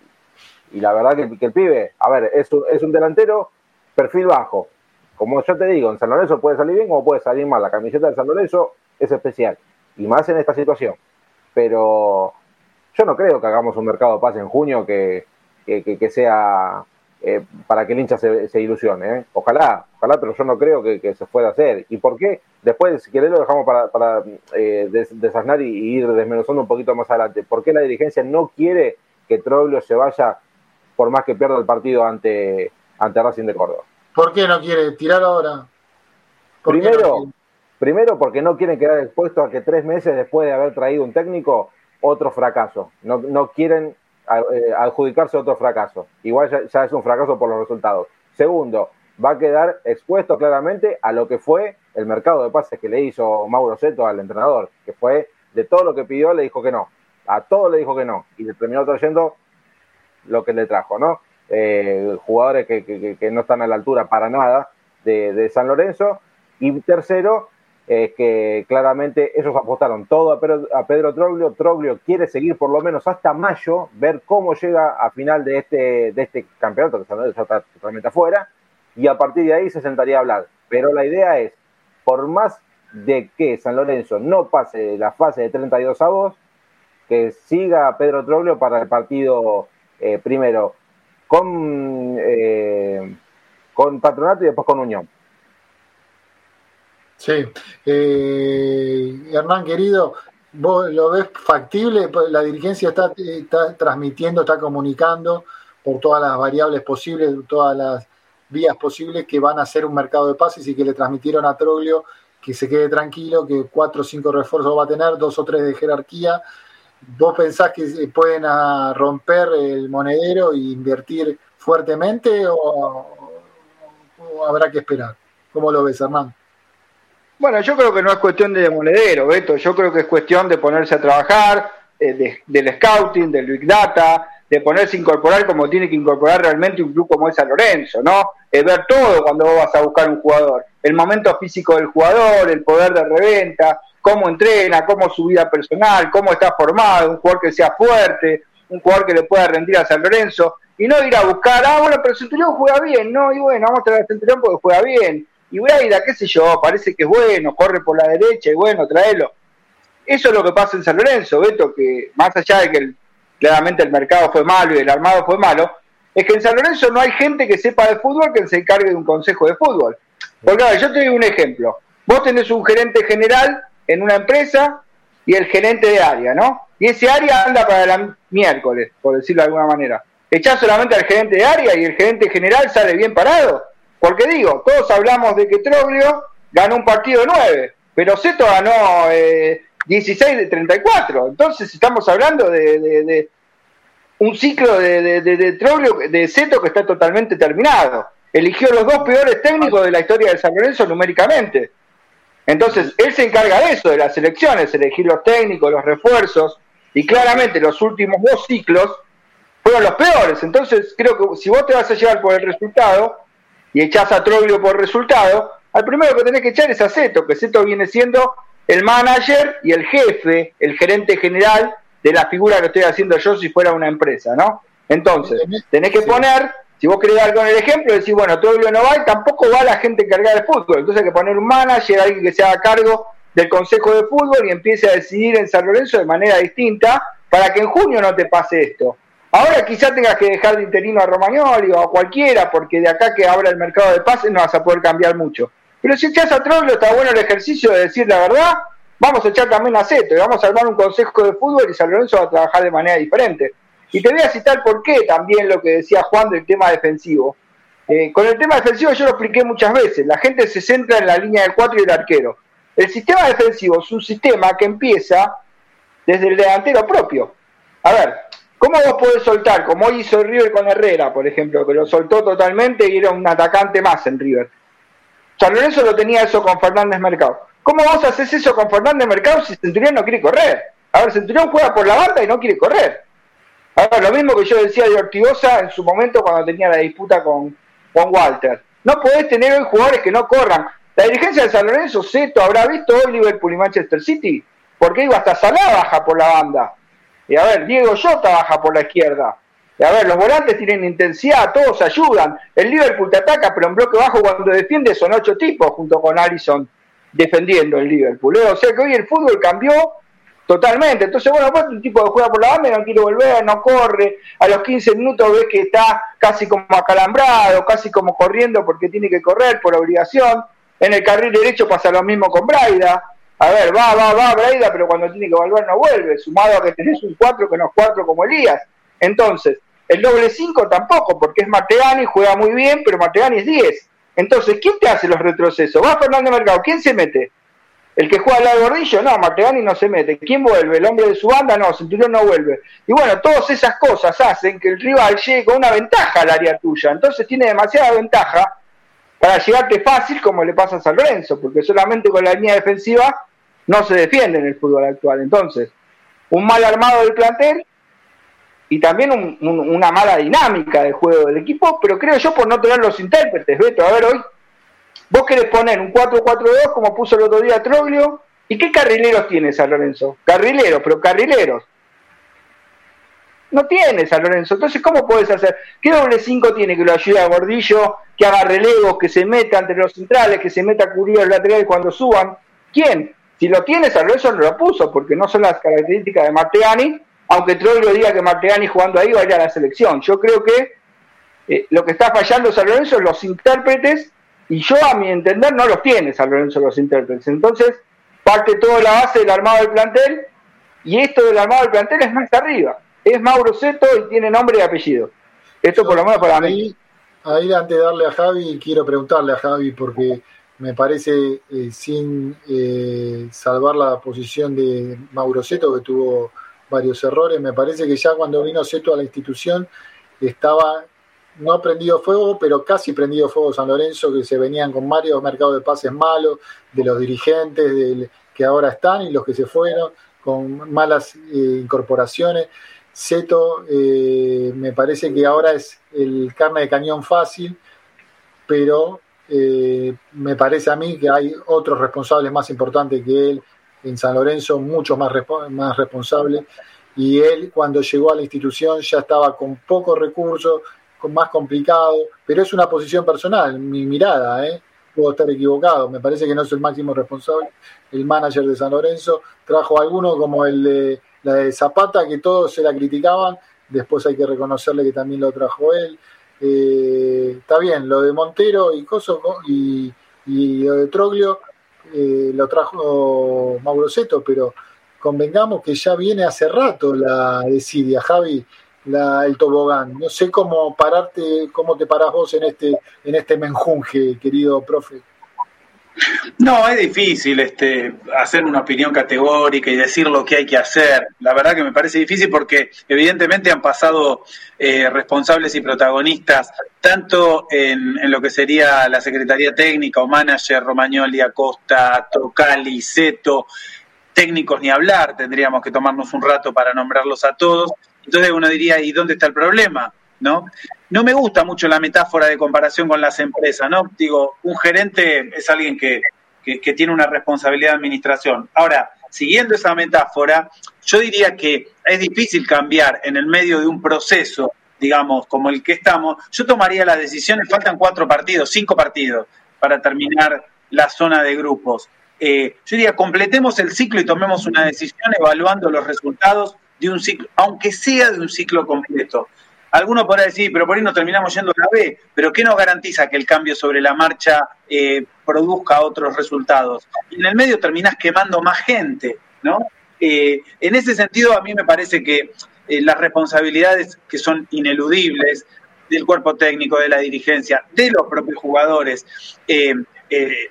la verdad que, el pibe, a ver, es un, es un delantero perfil bajo. Como yo te digo, en San Lorenzo puede salir bien como puede salir mal. La camiseta de San Lorenzo es especial. Y más en esta situación. Pero yo no creo que hagamos un mercado de paz en junio que, que, que sea eh, para que el hincha se, ilusione. ¿eh? Ojalá, ojalá, pero yo no creo que, se pueda hacer. ¿Y por qué? Después, si querés, lo dejamos para, para eh, desasnar y, ir desmenuzando un poquito más adelante. ¿Por qué la dirigencia no quiere que Troglio se vaya por más que pierda el partido ante, ante Racing de Córdoba? ¿Por qué no quiere tirar ahora? Primero, primero porque no quieren quedar expuestos a que tres meses después de haber traído un técnico, otro fracaso. No, no quieren eh, adjudicarse otro fracaso. Igual ya, es un fracaso por los resultados. Segundo, va a quedar expuesto claramente a lo que fue el mercado de pases que le hizo Mauro Seto al entrenador, que fue de todo lo que pidió le dijo que no, a todo le dijo que no, y le terminó trayendo lo que le trajo, ¿no? Eh, jugadores que, no están a la altura para nada de San Lorenzo. Y tercero, es que claramente ellos apostaron todo a Pedro, a Pedro Troglio. Troglio quiere seguir por lo menos hasta mayo, ver cómo llega a final de este, de este campeonato, que está totalmente afuera, y a partir de ahí se sentaría a hablar. Pero la idea es, por más de que San Lorenzo no pase la fase de 32 avos, que siga Pedro Troglio para el partido eh, primero con, eh, con Patronato y después con Unión. Sí. Eh, Hernán, querido, ¿vos lo ves factible? La dirigencia está, está transmitiendo, está comunicando por todas las variables posibles, todas las vías posibles que van a ser un mercado de pases y que le transmitieron a Troglio que se quede tranquilo, que cuatro o cinco refuerzos va a tener, dos o tres de jerarquía. ¿Vos pensás que pueden romper el monedero e invertir fuertemente o, habrá que esperar? ¿Cómo lo ves, Hernán? Bueno, yo creo que no es cuestión de monedero, Beto. Yo creo que es cuestión de ponerse a trabajar, eh, del scouting, del big data, de ponerse a incorporar como tiene que incorporar realmente un club como es San Lorenzo, ¿no? Es ver todo cuando vos vas a buscar un jugador. El momento físico del jugador, el poder de reventa, cómo entrena, cómo su vida personal, cómo está formado, un jugador que sea fuerte, un jugador que le pueda rendir a San Lorenzo, y no ir a buscar, ah, bueno, pero Centurión juega bien, no, y bueno, vamos a traer a Centurión porque juega bien, y voy a ir a qué sé yo, parece que es bueno, corre por la derecha, y bueno, tráelo. Eso es lo que pasa en San Lorenzo, Beto, que más allá de que claramente el mercado fue malo y el armado fue malo, es que en San Lorenzo no hay gente que sepa de fútbol que se encargue de un consejo de fútbol. Porque a ver, yo te doy un ejemplo. Vos tenés un gerente general en una empresa y el gerente de área, ¿no? Y ese área anda para el miércoles, por decirlo de alguna manera. Echás solamente al gerente de área y el gerente general sale bien parado. Porque digo, todos hablamos de que Troglio ganó un partido de 9, pero Seto ganó eh, 16 de 34. Entonces estamos hablando de, un ciclo de, de, de, de Seto que está totalmente terminado. Eligió los dos peores técnicos de la historia de San Lorenzo numéricamente. Entonces, él se encarga de eso, de las elecciones, elegir los técnicos, los refuerzos, y claramente los últimos dos ciclos fueron los peores. Entonces, creo que si vos te vas a llevar por el resultado y echás a Troglio por resultado, al primero que tenés que echar es a Seto, que Seto viene siendo el manager y el jefe, el gerente general de la figura que estoy haciendo yo si fuera una empresa, ¿no? Entonces, tenés que poner, si vos querés dar con el ejemplo, decir, bueno, todo no va y tampoco va la gente encargada de fútbol. Entonces hay que poner un manager, alguien que se haga cargo del consejo de fútbol y empiece a decidir en San Lorenzo de manera distinta para que en junio no te pase esto. Ahora quizá tengas que dejar de interino a Romagnoli o a cualquiera, porque de acá que abra el mercado de pases no vas a poder cambiar mucho. Pero si echas a Troglio, está bueno el ejercicio de decir la verdad, vamos a echar también a Zeto y vamos a armar un consejo de fútbol y San Lorenzo va a trabajar de manera diferente. Y te voy a citar por qué también lo que decía Juan del tema defensivo. Eh, con el tema defensivo yo lo expliqué muchas veces, la gente se centra en la línea del 4 y el arquero. El sistema defensivo es un sistema que empieza desde el delantero propio. A ver, ¿cómo vos podés soltar? Como hizo River con Herrera, por ejemplo, que lo soltó totalmente y era un atacante más en River. San Lorenzo lo tenía eso con Fernández Mercado. ¿Cómo vos haces eso con Fernández Mercado si Centurión no quiere correr? A ver, Centurión juega por la banda y no quiere correr. A ver, lo mismo que yo decía de Ortigosa en su momento cuando tenía la disputa con, con Walter. No podés tener hoy jugadores que no corran. La dirigencia de San Lorenzo, Seto, habrá visto hoy Liverpool y Manchester City, porque digo, hasta Salah baja por la banda. Y a ver, Diego Jota baja por la izquierda. A ver, los volantes tienen intensidad, todos ayudan. El Liverpool te ataca, pero en bloque bajo cuando defiende son ocho tipos junto con Allison defendiendo el Liverpool. ¿eh? O sea que hoy el fútbol cambió totalmente. Entonces, bueno, pues un tipo que juega por la banda y no quiere volver, no corre. A los 15 minutos ves que está casi como acalambrado, casi como corriendo porque tiene que correr por obligación. En el carril derecho pasa lo mismo con Braida. A ver, va, va, va Braida, pero cuando tiene que volver no vuelve. Sumado a que tenés un 4 que no es 4 como Elías. Entonces, el doble 5 tampoco, porque es Mateani, juega muy bien, pero Mateani es 10. Entonces, ¿quién te hace los retrocesos? Va Fernando Mercado, ¿quién se mete? ¿El que juega al lado Gordillo? No, Mateani no se mete. ¿Quién vuelve? ¿El hombre de su banda? No, Centurión no vuelve. Y bueno, todas esas cosas hacen que el rival llegue con una ventaja al área tuya. Entonces tiene demasiada ventaja para llegarte fácil como le pasa a San Lorenzo, porque solamente con la línea defensiva no se defiende en el fútbol actual. Entonces, un mal armado del plantel y también una mala dinámica del juego del equipo, pero creo yo por no tener los intérpretes, Beto, a ver hoy, vos querés poner un 4-4-2 como puso el otro día Troglio, ¿y qué carrileros tiene San Lorenzo? Carrileros, pero carrileros. No tiene San Lorenzo, entonces ¿cómo puedes hacer? ¿Qué doble 5 tiene que lo ayude a Gordillo, que haga relevos, que se meta entre los centrales, que se meta a cubrir los laterales cuando suban? ¿Quién? Si lo tiene, San Lorenzo no lo puso, porque no son las características de Marteani, aunque Troilo diga que Martegani jugando ahí va a ir a la selección. Yo creo que eh, lo que está fallando San Lorenzo es los intérpretes y yo a mi entender no los tiene San Lorenzo los intérpretes. Entonces, parte toda la base del armado del plantel, y esto del armado del plantel es más arriba. Es Mauro Seto y tiene nombre y apellido. Esto por lo menos para mí. Ahí antes de darle a Javi, quiero preguntarle a Javi, porque me parece, eh, sin eh, salvar la posición de Mauro Seto, que tuvo varios errores, me parece que ya cuando vino Seto a la institución estaba no prendido fuego, pero casi prendido fuego San Lorenzo, que se venían con varios mercados de pases malos, de los dirigentes que ahora están y los que se fueron, con malas eh, incorporaciones. Seto me parece que ahora es el carne de cañón fácil, pero eh, me parece a mí que hay otros responsables más importantes que él en San Lorenzo, muchos más, más responsables, y él cuando llegó a la institución ya estaba con pocos recursos, con más complicado, pero es una posición personal, mi mirada, ¿eh? puedo estar equivocado, me parece que no es el máximo responsable, el manager de San Lorenzo, trajo alguno como el de la de Zapata, que todos se la criticaban, después hay que reconocerle que también lo trajo él, eh, está bien, lo de Montero y Coso y, lo de Troglio eh, lo trajo Mauro Seto, pero convengamos que ya viene hace rato la desidia, Javi, la, el tobogán. No sé cómo pararte, cómo te parás vos en este, en este menjunje, querido profe. No, es difícil este, hacer una opinión categórica y decir lo que hay que hacer. La verdad que me parece difícil porque evidentemente han pasado eh, responsables y protagonistas tanto en, lo que sería la Secretaría Técnica o Manager, Romagnoli, Acosta, Tocali, Seto, técnicos ni hablar, tendríamos que tomarnos un rato para nombrarlos a todos. Entonces uno diría, ¿y dónde está el problema? ¿No? No me gusta mucho la metáfora de comparación con las empresas, ¿no? Digo, un gerente es alguien que, tiene una responsabilidad de administración. Ahora, siguiendo esa metáfora, yo diría que es difícil cambiar en el medio de un proceso, digamos, como el que estamos. Yo tomaría las decisiones, faltan cuatro partidos, cinco partidos para terminar la zona de grupos. Eh, yo diría, completemos el ciclo y tomemos una decisión evaluando los resultados de un ciclo, aunque sea de un ciclo completo. Alguno podrá decir, pero por ahí no terminamos yendo a la B, pero ¿qué nos garantiza que el cambio sobre la marcha eh, produzca otros resultados? Y en el medio terminás quemando más gente, ¿no? Eh, en ese sentido, a mí me parece que eh, las responsabilidades que son ineludibles del cuerpo técnico, de la dirigencia, de los propios jugadores,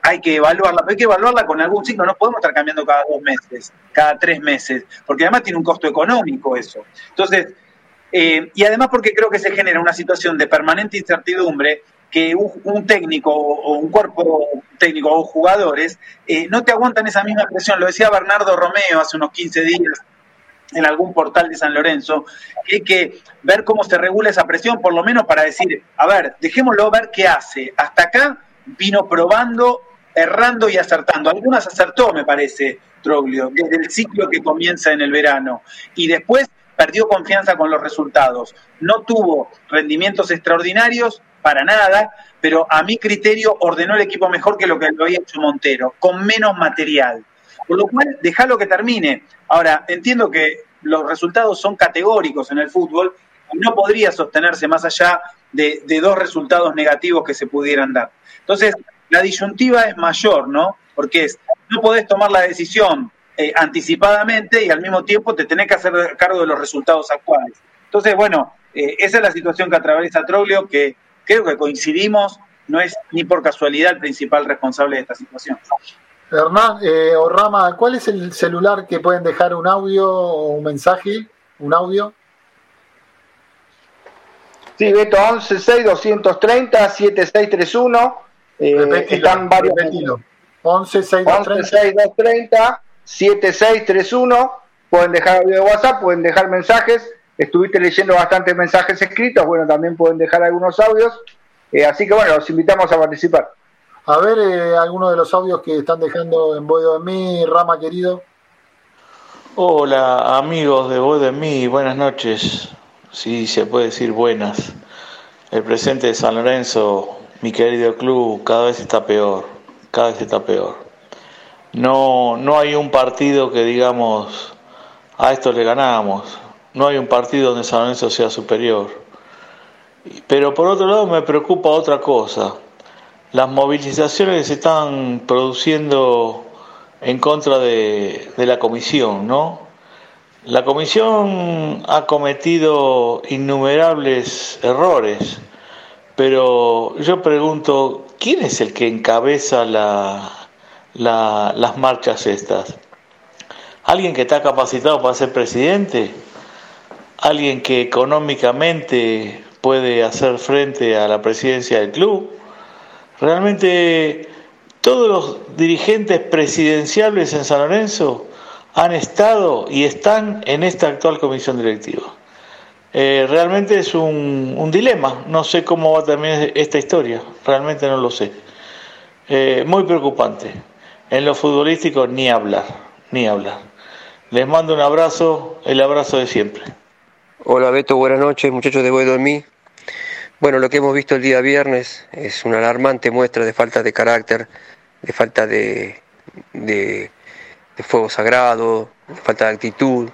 hay que evaluarla, pero hay que evaluarla con algún ciclo, no podemos estar cambiando cada dos meses, cada tres meses, porque además tiene un costo económico eso. Entonces, eh, y además porque creo que se genera una situación de permanente incertidumbre que un, técnico o un cuerpo técnico o jugadores eh, no te aguantan esa misma presión. Lo decía Bernardo Romeo hace unos 15 días en algún portal de San Lorenzo, que hay que ver cómo se regula esa presión, por lo menos para decir, a ver, dejémoslo ver qué hace. Hasta acá vino probando, errando y acertando. Algunas acertó, me parece, Troglio, desde el ciclo que comienza en el verano. Y después perdió confianza con los resultados. No tuvo rendimientos extraordinarios para nada, pero a mi criterio ordenó el equipo mejor que lo que lo había hecho Montero, con menos material. Por lo cual, déjalo que termine. Ahora, entiendo que los resultados son categóricos en el fútbol y no podría sostenerse más allá de, de dos resultados negativos que se pudieran dar. Entonces, la disyuntiva es mayor, ¿no? Porque es, no podés tomar la decisión eh, anticipadamente y al mismo tiempo te tenés que hacer cargo de los resultados actuales. Entonces, bueno, eh, esa es la situación que atraviesa Troglio, que creo que coincidimos, no es ni por casualidad el principal responsable de esta situación. Hernán eh, o Rama, ¿cuál es el celular que pueden dejar un audio o un mensaje? ¿Un audio? Sí, Beto, 11 230 7631. Eh, están varios. 11 230 7631. Pueden dejar audio de WhatsApp, pueden dejar mensajes. Estuviste leyendo bastantes mensajes escritos, bueno, también pueden dejar algunos audios. Eh, así que bueno, los invitamos a participar. A ver, eh, algunos de los audios que están dejando en Boedo en mí, Rama querido. Hola amigos de Boedo en mí, buenas noches. Sí, se puede decir buenas. El presente de San Lorenzo, mi querido club, cada vez está peor, cada vez está peor. No, no hay un partido que digamos, a esto le ganamos. No hay un partido donde San Lorenzo sea superior. Pero por otro lado me preocupa otra cosa. las movilizaciones que se están produciendo en contra de, de la comisión, ¿no? La comisión ha cometido innumerables errores, pero yo pregunto, ¿quién es el que encabeza la, las marchas estas? ¿Alguien que está capacitado para ser presidente? ¿Alguien que económicamente puede hacer frente a la presidencia del club? Realmente todos los dirigentes presidenciales en San Lorenzo han estado y están en esta actual comisión directiva. Eh, realmente es un, dilema, no sé cómo va a terminar esta historia, realmente no lo sé. Eh, muy preocupante. En lo futbolístico ni hablar, ni hablar. Les mando un abrazo, el abrazo de siempre. Hola Beto, buenas noches, muchachos de Boedo en. Bueno, lo que hemos visto el día viernes es una alarmante muestra de falta de carácter, de falta de, de, fuego sagrado, de falta de actitud.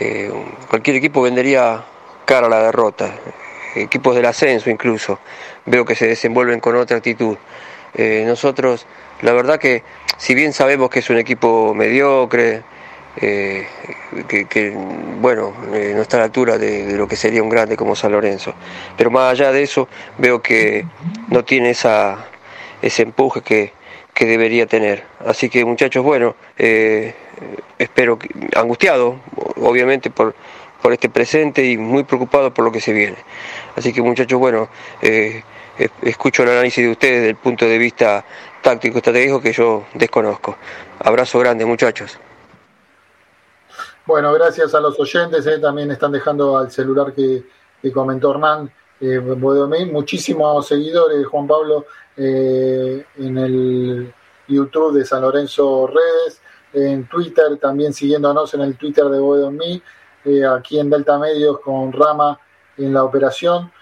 Eh, cualquier equipo vendería cara a la derrota, equipos del ascenso incluso, veo que se desenvuelven con otra actitud. Eh, nosotros, la verdad que si bien sabemos que es un equipo mediocre, eh, que, bueno, eh, no está a la altura de, lo que sería un grande como San Lorenzo. Pero más allá de eso, veo que no tiene esa, ese empuje que, que debería tener. Así que muchachos, bueno, espero, que, angustiado, obviamente, por, por este presente y muy preocupado por lo que se viene. Así que muchachos, bueno, escucho el análisis de ustedes desde el punto de vista táctico estratégico que yo desconozco. Abrazo grande, muchachos. Bueno, gracias a los oyentes, eh, también están dejando al celular que, comentó Hernán. Eh, muchísimos seguidores, Juan Pablo, eh, en el YouTube de San Lorenzo Redes, en Twitter, también siguiéndonos en el Twitter de Boedomí, eh, aquí en Delta Medios con Rama en la operación.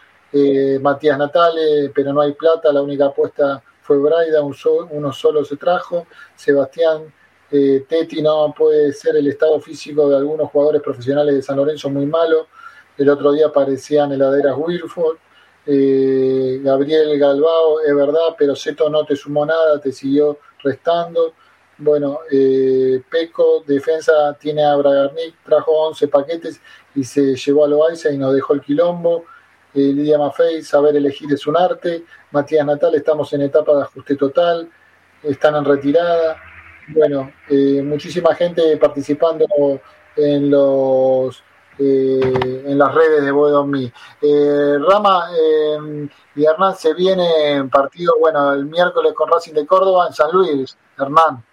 Matías Natale, pero no hay plata, la única apuesta fue Braida, uno solo se trajo. Sebastián eh, Teti no puede ser el estado físico de algunos jugadores profesionales de San Lorenzo muy malo. El otro día aparecían heladeras Wilford. Eh, Gabriel Galbao, es verdad, pero Seto no te sumó nada, te siguió restando. Bueno, eh, Peco, defensa, tiene a Bragarnik, trajo 11 paquetes y se llevó a Loaiza y nos dejó el quilombo. Lidia Maffei, saber elegir es un arte. Matías Natal, estamos en etapa de ajuste total, están en retirada. Bueno, eh, muchísima gente participando en los eh, en las redes de Boedo eh, Rama y Hernán se viene en partido, bueno, el miércoles con Racing de Córdoba en San Luis. Hernán.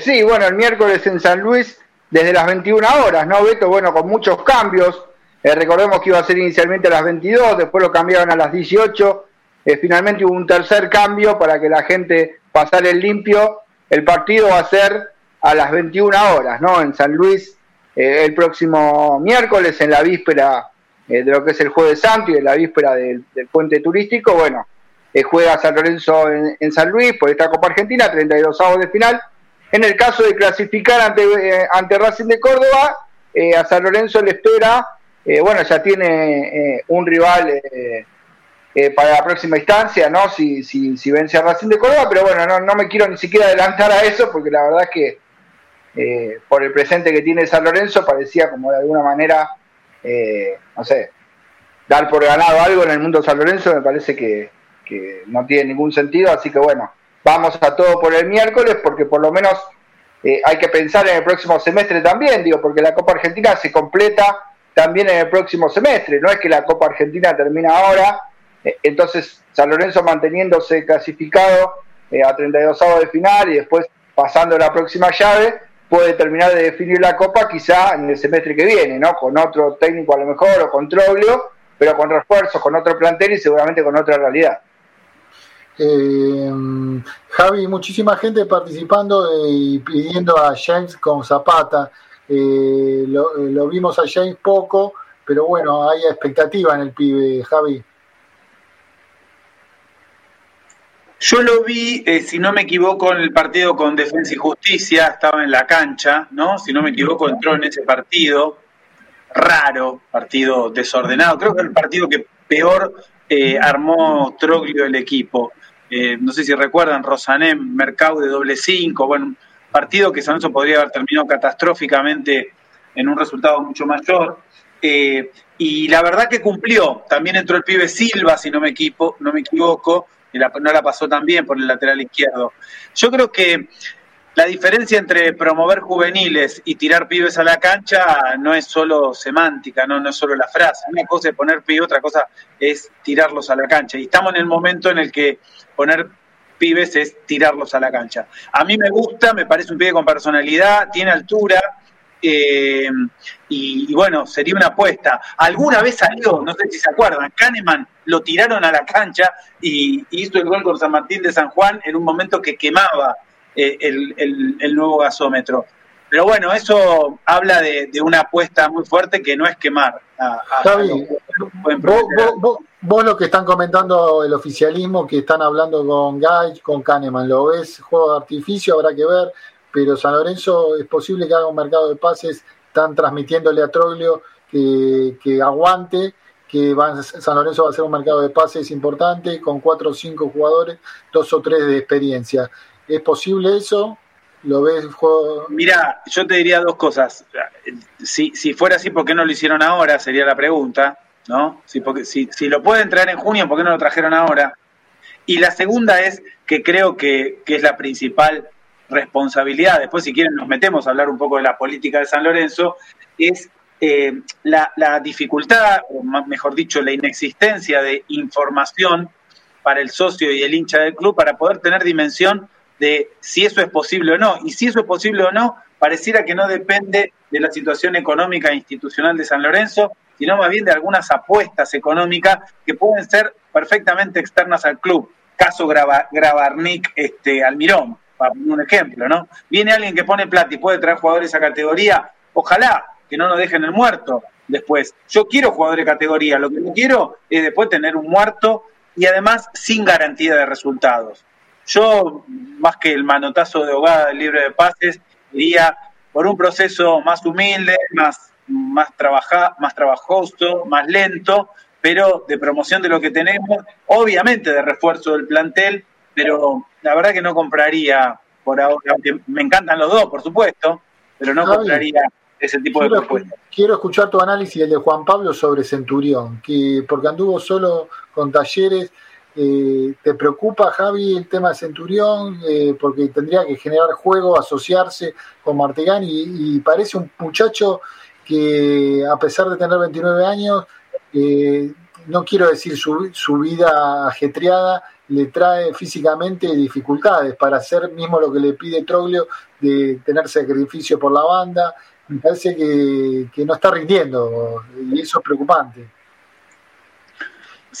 Sí, bueno, el miércoles en San Luis desde las 21 horas, ¿no, Beto? Bueno, con muchos cambios. recordemos que iba a ser inicialmente a las 22, después lo cambiaron a las 18 eh, finalmente hubo un tercer cambio para que la gente pasara el limpio. El partido va a ser a las 21 horas, ¿no? En San Luis eh, el próximo miércoles, en la víspera eh, de lo que es el Jueves Santo y en la víspera del, puente turístico. Bueno, juega San Lorenzo en, San Luis por esta Copa Argentina, 32 avos de final. En el caso de clasificar ante, ante Racing de Córdoba, a San Lorenzo le espera, bueno, ya tiene un rival eh, para la próxima instancia, ¿no? Si, si, si vence a Racing de Córdoba, pero bueno, no, no me quiero ni siquiera adelantar a eso porque la verdad es que eh, por el presente que tiene San Lorenzo parecía como de alguna manera, eh, no sé, dar por ganado algo en el mundo San Lorenzo me parece que, que no tiene ningún sentido, así que bueno, vamos a todo por el miércoles porque por lo menos hay que pensar en el próximo semestre también, digo, porque la Copa Argentina se completa también en el próximo semestre, no es que la Copa Argentina termina ahora eh, entonces, San Lorenzo manteniéndose clasificado eh, a 32 avos de final y después pasando la próxima llave, puede terminar de definir la Copa quizá en el semestre que viene, ¿no? Con otro técnico a lo mejor o con Troglio, pero con refuerzos, con otro plantel y seguramente con otra realidad. Eh, Javi, muchísima gente participando y pidiendo a James con Zapata. lo, lo, vimos a James poco, pero bueno, hay expectativa en el pibe, Javi. Yo lo vi, eh, si no me equivoco, en el partido con Defensa y Justicia, estaba en la cancha, ¿no? Si no me equivoco, entró en ese partido, raro, partido desordenado. Creo que el partido que peor eh, armó Troglio el equipo. Eh, no sé si recuerdan, Rosané, Mercado de doble cinco, bueno, partido que San Lorenzo podría haber terminado catastróficamente en un resultado mucho mayor. Eh, y la verdad que cumplió. También entró el pibe Silva, si no me, equipo, no me equivoco, y no la pasó tan bien por el lateral izquierdo. Yo creo que la diferencia entre promover juveniles y tirar pibes a la cancha no es solo semántica, no, no es solo la frase. Una cosa es poner pibes, otra cosa es tirarlos a la cancha. Y estamos en el momento en el que poner pibes es tirarlos a la cancha. A mí me gusta, me parece un pibe con personalidad, tiene altura, eh, y, bueno, sería una apuesta. Alguna vez salió, no sé si se acuerdan, Kahneman lo tiraron a la cancha y, hizo el gol con San Martín de San Juan en un momento que quemaba eh, el, nuevo gasómetro. Pero bueno, eso habla de, una apuesta muy fuerte que no es quemar. A, vos, lo que están comentando el oficialismo, que están hablando con Guy, con Kahneman, ¿lo ves juego de artificio? Habrá que ver pero San Lorenzo es posible que haga un mercado de pases, están transmitiéndole a Troglio que, aguante, que San Lorenzo va a hacer un mercado de pases importante con cuatro o cinco jugadores, dos o tres de experiencia. ¿Es posible eso? ¿Lo ves? Juego? Mira, yo te diría dos cosas. Si, si fuera así, ¿por qué no lo hicieron ahora? Sería la pregunta, ¿no? Si, porque, si, si lo pueden traer en junio, ¿por qué no lo trajeron ahora? Y la segunda es que creo que, que es la principal responsabilidad, después si quieren nos metemos a hablar un poco de la política de San Lorenzo, es eh, la, dificultad, o mejor dicho, la inexistencia de información para el socio y el hincha del club para poder tener dimensión de si eso es posible o no. Y si eso es posible o no, pareciera que no depende de la situación económica e institucional de San Lorenzo, sino más bien de algunas apuestas económicas que pueden ser perfectamente externas al club. Caso Grabarnik este, Almirón para un ejemplo, ¿no? Viene alguien que pone plata y puede traer jugadores a categoría, ojalá que no nos dejen el muerto después. Yo quiero jugadores de categoría, lo que no quiero es después tener un muerto y además sin garantía de resultados. Yo, más que el manotazo de hogada del libre de pases, iría por un proceso más humilde, más, más, trabaja, más trabajoso, más lento, pero de promoción de lo que tenemos, obviamente de refuerzo del plantel, pero la verdad que no compraría por ahora, aunque me encantan los dos, por supuesto, pero no compraría ese tipo de propuestas. Quiero escuchar tu análisis, el de Juan Pablo, sobre Centurión, que porque anduvo solo con talleres. Eh, ¿Te preocupa, Javi, el tema de Centurión? Eh, porque tendría que generar juego, asociarse con Martegán y, parece un muchacho que, a pesar de tener 29 años, eh, no quiero decir su, su vida ajetreada, le trae físicamente dificultades para hacer mismo lo que le pide Troglio de tener sacrificio por la banda. Me parece que, no está rindiendo y eso es preocupante.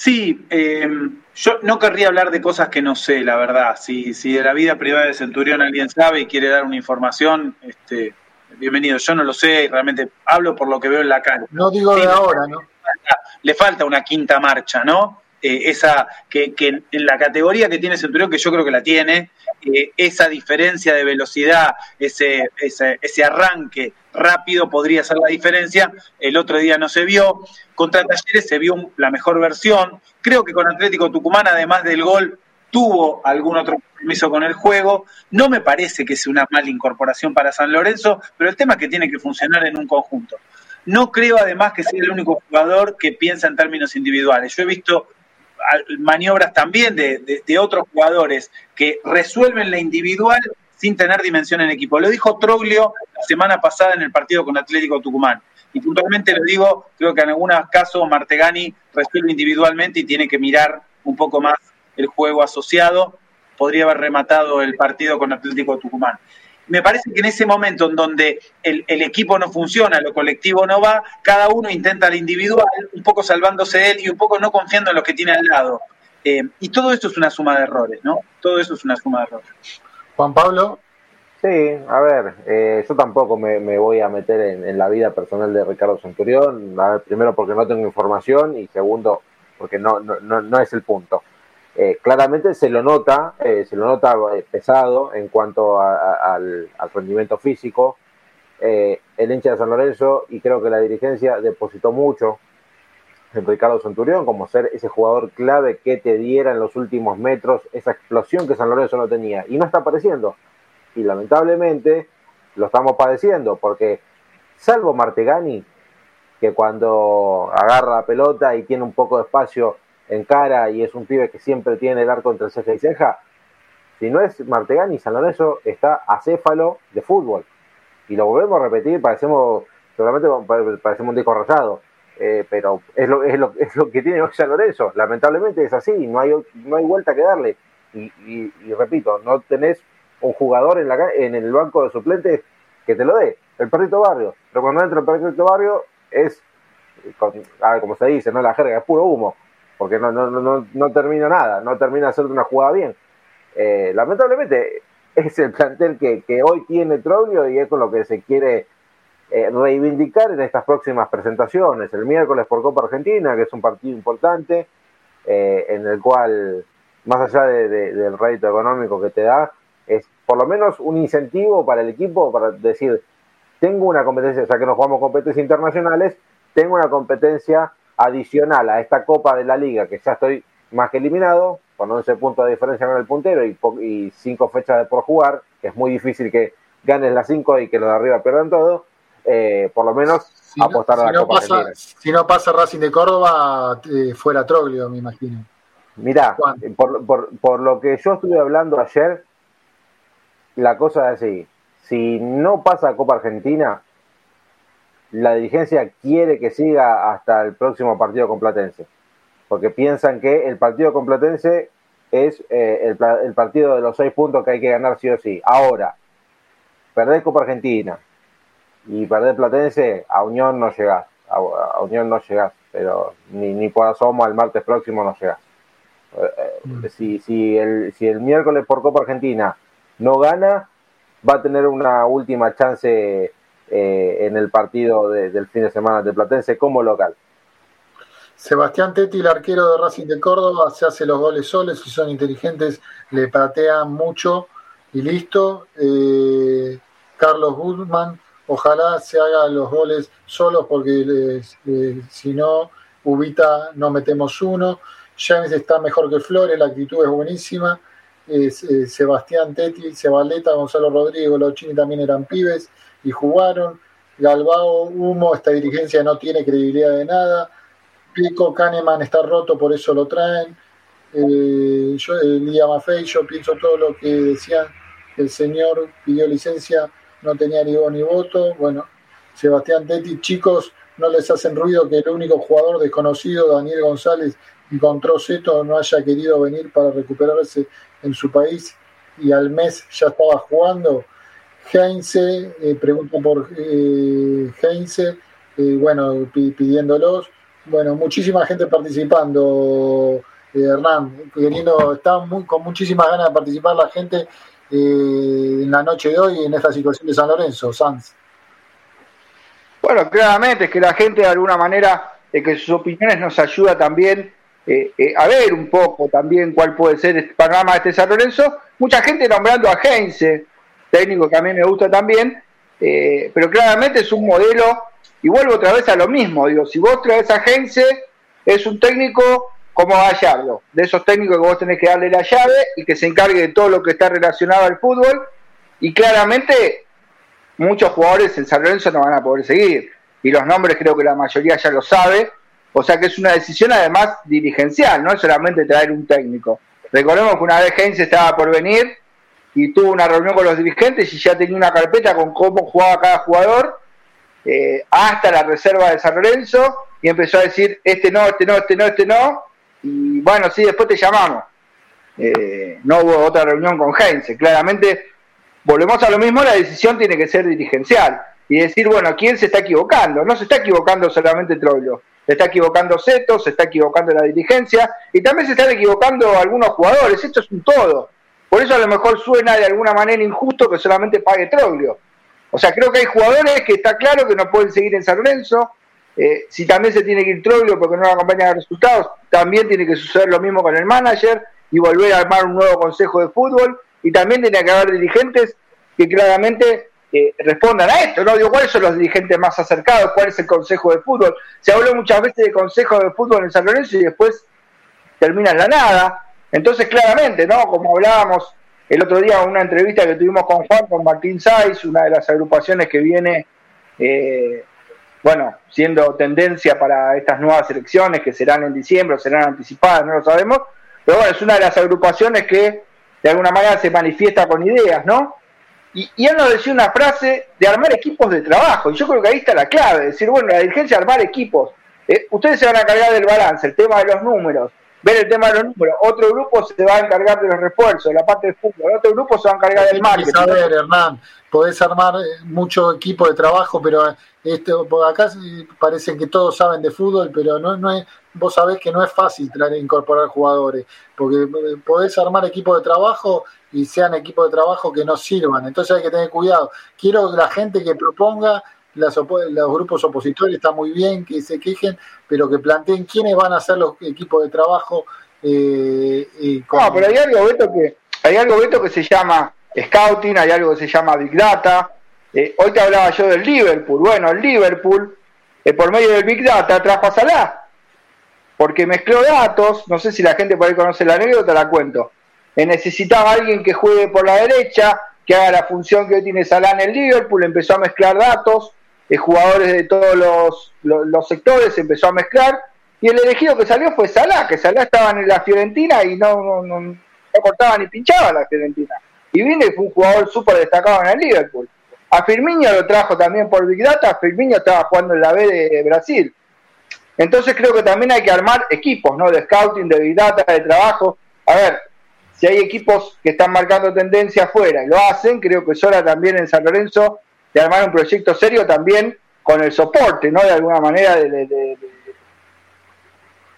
Sí, em, yo no querría hablar de cosas que no sé, la verdad. Si, si de la vida privada de Centurión alguien sabe y quiere dar una información, este, bienvenido. Yo no lo sé y realmente hablo por lo que veo en la calle. No digo de ahora, ¿no? Le falta una quinta marcha, ¿no? Eh, esa que, en la categoría que tiene Centurión, que yo creo que la tiene, eh, esa diferencia de velocidad, ese, ese, arranque rápido podría ser la diferencia. El otro día no se vio. Contra Talleres se vio la mejor versión. Creo que con Atlético Tucumán, además del gol, tuvo algún otro compromiso con el juego. No me parece que sea una mala incorporación para San Lorenzo, pero el tema es que tiene que funcionar en un conjunto. No creo además que sea el único jugador que piensa en términos individuales. Yo he visto maniobras también de, otros jugadores que resuelven la individual sin tener dimensión en equipo. Lo dijo Troglio la semana pasada en el partido con Atlético Tucumán. Y puntualmente lo digo, creo que en algunos casos Martegani resuelve individualmente y tiene que mirar un poco más el juego asociado. Podría haber rematado el partido con Atlético Tucumán me parece que en ese momento en donde el, equipo no funciona, lo colectivo no va, cada uno intenta lo individual, un poco salvándose de él y un poco no confiando en lo que tiene al lado. Eh, y todo esto es una suma de errores, ¿no? Todo eso es una suma de errores. Juan Pablo. Sí, a ver, eh, yo tampoco me, voy a meter en, la vida personal de Ricardo Centurión, primero porque no tengo información y segundo porque no, no, no es el punto. Eh, claramente se lo nota, eh, se lo nota eh, pesado en cuanto al, rendimiento físico. el hincha de San Lorenzo y creo que la dirigencia depositó mucho Ricardo Centurión como ser ese jugador clave que te diera en los últimos metros esa explosión que San Lorenzo no tenía. Y no está apareciendo. Y lamentablemente lo estamos padeciendo porque, salvo Martegani, que cuando agarra la pelota y tiene un poco de espacio en cara y es un pibe que siempre tiene el arco entre ceja y ceja, si no es Martegani, San Lorenzo está acéfalo de fútbol. Y lo volvemos a repetir, parecemos, seguramente parecemos un disco rayado, eh, pero es lo, es, lo, es lo que tiene hoy San Lorenzo. Lamentablemente es así, no hay, no hay vuelta que darle. Y, y, repito, no tenés un jugador en, la, en el banco de suplentes que te lo dé, el perrito barrio. Pero cuando entra el perrito barrio es, como se dice, no la jerga, es puro humo, porque no, no, no, no termina nada, no termina de hacer una jugada bien. Eh, lamentablemente es el plantel que, que, hoy tiene Troglio y es con lo que se quiere eh, reivindicar en estas próximas presentaciones. El miércoles por Copa Argentina, que es un partido importante, eh, en el cual, más allá del rédito económico que te da, es por lo menos un incentivo para el equipo para decir, tengo una competencia, ya que nos jugamos competencias internacionales, tengo una competencia adicional a esta Copa de la Liga, que ya estoy más que eliminado, con 11 puntos de diferencia con el puntero y, y 5 fechas de por jugar, que es muy difícil que ganes las 5 y que los de arriba pierdan todo, eh, por lo menos apostar a la Copa pasa, Si no pasa Racing de Córdoba, eh, fuera Troglio, me imagino. Mirá, por, por, por lo que yo estuve hablando ayer, la cosa es así. Si no pasa Copa Argentina, la dirigencia quiere que siga hasta el próximo partido con Platense, porque piensan que el partido con Platense es eh, el, partido de los seis puntos que hay que ganar sí o sí. Ahora, perder Copa Argentina y perder Platense, a Unión no llegás, a, Unión no llegás, pero ni, ni por asomo al martes próximo no llegás. Eh, eh, mm. si, si, el, si el miércoles por Copa Argentina no gana, va a tener una última chance eh, en el partido del fin de semana de Platense como local. Sebastián Tetti, el arquero de Racing de Córdoba, se hace los goles soles, si son inteligentes, le patean mucho y listo. Eh, Carlos Guzmán, ojalá se haga los goles solos porque eh, si no, Ubita no metemos uno. James está mejor que Flores, la actitud es buenísima. Sebastián Tetti, Cebaleta, Gonzalo Rodríguez, Lochini también eran pibes y jugaron. Galbao, Humo, esta dirigencia no tiene credibilidad de nada. Pico, Kahneman está roto, por eso lo traen. Eh, yo, Lía Maffei, yo pienso todo lo que decían. El señor pidió licencia, no tenía ni voz ni voto. Bueno, Sebastián Tetti, chicos, no les hacen ruido que el único jugador desconocido, Daniel González, encontró Seto, no haya querido venir para recuperarse en su país y al mes ya estaba jugando. Heinze, eh, pregunto por eh, Heinze, eh, bueno, pidiéndolos. Bueno, muchísima gente participando, eh, Hernán, queriendo, está con muchísimas ganas de participar la gente en la noche de hoy en esta situación de San Lorenzo, Sanz. Bueno, claramente es que la gente de alguna manera, que sus opiniones nos ayuda también eh, eh, a ver un poco también cuál puede ser el panorama de este San Lorenzo. Mucha gente nombrando a Heinze, técnico que a mí me gusta también, eh, pero claramente es un modelo, y vuelvo otra vez a lo mismo, digo, si vos traes a Heinze, es un técnico como Gallardo, de esos técnicos que vos tenés que darle la llave y que se encargue de todo lo que está relacionado al fútbol, y claramente muchos jugadores en San Lorenzo no van a poder seguir, y los nombres creo que la mayoría ya lo sabe, o sea que es una decisión además dirigencial, no es solamente traer un técnico. Recordemos que una vez Heinz estaba por venir y tuvo una reunión con los dirigentes y ya tenía una carpeta con cómo jugaba cada jugador, eh, hasta la reserva de San Lorenzo, y empezó a decir, este no, este no, este no, este no, y bueno, sí, después te llamamos. Eh, no hubo otra reunión con Heinz. Claramente, volvemos a lo mismo, la decisión tiene que ser dirigencial y decir, bueno, ¿quién se está equivocando? No se está equivocando solamente Troilo se está equivocando Seto, se está equivocando la dirigencia y también se están equivocando algunos jugadores. Esto es un todo. Por eso a lo mejor suena de alguna manera injusto que solamente pague Troglio. O sea, creo que hay jugadores que está claro que no pueden seguir en San Lorenzo. Eh, si también se tiene que ir Troglio porque no le acompañan los resultados, también tiene que suceder lo mismo con el manager y volver a armar un nuevo consejo de fútbol. Y también tiene que haber dirigentes que claramente eh, respondan a esto, ¿no? Digo, ¿cuáles son los dirigentes más acercados? ¿Cuál es el consejo de fútbol? Se habló muchas veces de consejo de fútbol en San Lorenzo y después termina en la nada. Entonces, claramente, ¿no? Como hablábamos el otro día en una entrevista que tuvimos con Juan, con Martín Saiz, una de las agrupaciones que viene, eh, bueno, siendo tendencia para estas nuevas elecciones que serán en diciembre serán anticipadas, no lo sabemos, pero bueno, es una de las agrupaciones que de alguna manera se manifiesta con ideas, ¿no? Y, él nos decía una frase de armar equipos de trabajo, y yo creo que ahí está la clave, decir, bueno, la dirigencia armar equipos, eh, ustedes se van a cargar del balance, el tema de los números, ver el tema de los números, otro grupo se va a encargar de los refuerzos, de la parte del fútbol, otro grupo se va a encargar del marketing. Saber, Hernán, podés armar eh, mucho equipo de trabajo, pero esto, acá parece que todos saben de fútbol, pero no, no es, vos sabés que no es fácil traer, incorporar jugadores, porque eh, podés armar equipos de trabajo y sean equipos de trabajo que no sirvan. Entonces hay que tener cuidado. Quiero la gente que proponga las los grupos opositores está muy bien que se quejen, pero que planteen quiénes van a ser los equipos de trabajo. Eh, No, pero hay algo, Beto, que, hay algo, Beto, que se llama Scouting, hay algo que se llama Big Data. Eh, hoy te hablaba yo del Liverpool. Bueno, el Liverpool, eh, por medio del Big Data, trajo a. Porque mezcló datos, no sé si la gente por ahí conoce la anécdota, la cuento necesitaba alguien que juegue por la derecha, que haga la función que hoy tiene Salah en el Liverpool, empezó a mezclar datos, eh, jugadores de todos los, los, sectores, empezó a mezclar, y el elegido que salió fue Salah, que Salah estaba en la Fiorentina y no, no, no, cortaba ni pinchaba la Fiorentina. Y vino y fue un jugador súper destacado en el Liverpool. A Firmino lo trajo también por Big Data, Firmino estaba jugando en la B de Brasil. Entonces creo que también hay que armar equipos, ¿no? De scouting, de Big Data, de trabajo. A ver, si hay equipos que están marcando tendencia afuera y lo hacen, creo que es hora también en San Lorenzo de armar un proyecto serio también con el soporte, ¿no? De alguna manera de,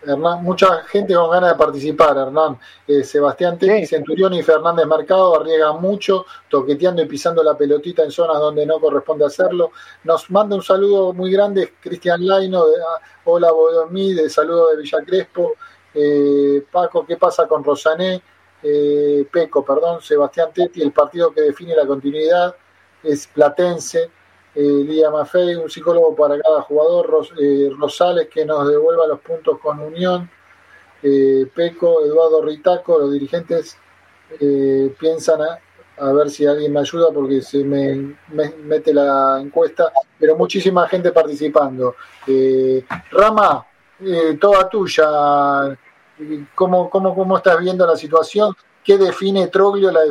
Hernán, mucha gente con ganas de participar, Hernán. Eh, Sebastián Tequi, Centurión y Fernández Mercado arriesgan mucho, toqueteando y pisando la pelotita en zonas donde no corresponde hacerlo. Nos manda un saludo muy grande Cristian Laino, de, ah, hola Bodomí, de saludo de Villa Crespo. Eh, Paco, ¿qué pasa con Rosané? eh, Peco, perdón, Sebastián Tetti, el partido que define la continuidad es Platense, eh, Lía Maffei, un psicólogo para cada jugador, eh, Rosales que nos devuelva los puntos con Unión, eh, Peco, Eduardo Ritaco, los dirigentes piensan a, ver si alguien me ayuda porque se me, mete la encuesta, pero muchísima gente participando. Rama, toda tuya ¿Cómo, cómo, cómo estás viendo la situación? ¿Qué define Troglio? La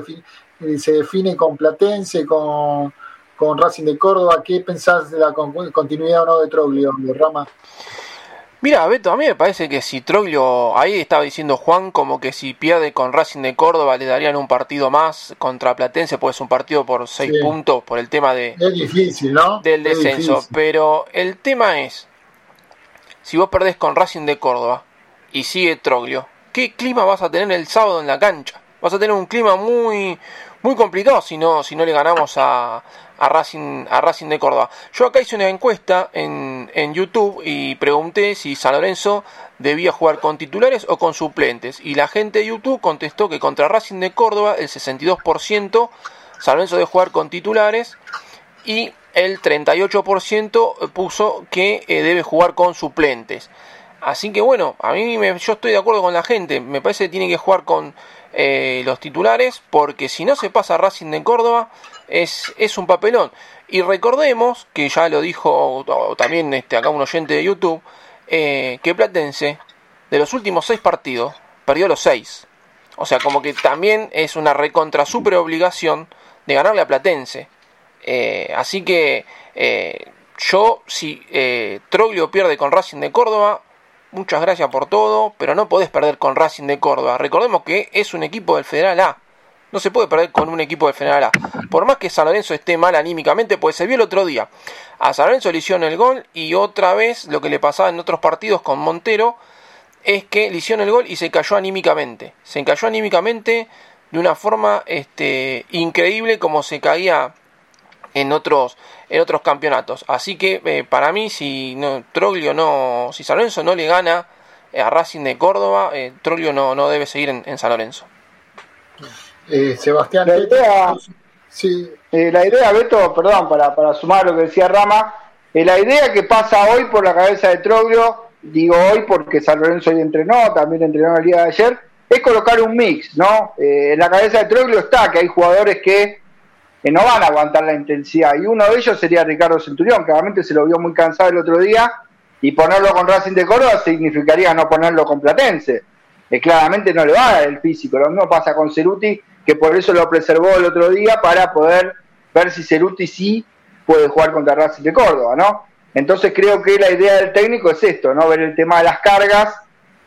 eh, ¿Se define con Platense, con, con Racing de Córdoba? ¿Qué pensás de la continuidad o no de Troglio, de Rama? Mira, Beto, a mí me parece que si Troglio, ahí estaba diciendo Juan, como que si pierde con Racing de Córdoba le darían un partido más contra Platense, pues un partido por seis puntos por el tema de, es difícil, ¿no? del descenso. Pero el tema es, si vos perdés con Racing de Córdoba, y sigue Troglio. ¿Qué clima vas a tener el sábado en la cancha? Vas a tener un clima muy, muy complicado si no, si no le ganamos a, a, Racing, a Racing de Córdoba. Yo acá hice una encuesta en, en YouTube y pregunté si San Lorenzo debía jugar con titulares o con suplentes. Y la gente de YouTube contestó que contra Racing de Córdoba el 62% San Lorenzo debe jugar con titulares y el 38% puso que eh, debe jugar con suplentes. Así que bueno, a mí me, yo estoy de acuerdo con la gente. Me parece que tiene que jugar con eh, los titulares porque si no se pasa Racing de Córdoba es, es un papelón. Y recordemos que ya lo dijo también este, acá un oyente de YouTube eh, que Platense de los últimos seis partidos perdió los seis. O sea, como que también es una recontra super obligación de ganarle a Platense. Eh, así que yo, si Troglio pierde con Racing de Córdoba, muchas gracias por todo, pero no podés perder con Racing de Córdoba. Recordemos que es un equipo del Federal A. No se puede perder con un equipo del Federal A. Por más que San Lorenzo esté mal anímicamente, pues se vio el otro día. A San Lorenzo le hicieron el gol y otra vez lo que le pasaba en otros partidos con Montero es que le hicieron el gol y se cayó anímicamente. Se cayó anímicamente de una forma este, increíble como se caía en otros en otros campeonatos. Así que eh, para mí, si no, Troglio no, si San Lorenzo no le gana eh, a Racing de Córdoba, eh, Troglio no, no debe seguir en, San Lorenzo. Sebastián, Sí. Eh, la idea, Beto, perdón, para, para sumar lo que decía Rama, eh, la idea que pasa hoy por la cabeza de Troglio, digo hoy porque San Lorenzo hoy entrenó, también entrenó el día de ayer, es colocar un mix, ¿no? Eh, en la cabeza de Troglio está que hay jugadores que no van a aguantar la intensidad, y uno de ellos sería Ricardo Centurión, que realmente se lo vio muy cansado el otro día, y ponerlo con Racing de Córdoba significaría no ponerlo con Platense. que claramente no le va a dar el físico. Lo mismo pasa con Ceruti, que por eso lo preservó el otro día para poder ver si Ceruti sí puede jugar contra Racing de Córdoba, ¿no? Entonces creo que la idea del técnico es esto, ¿no? Ver el tema de las cargas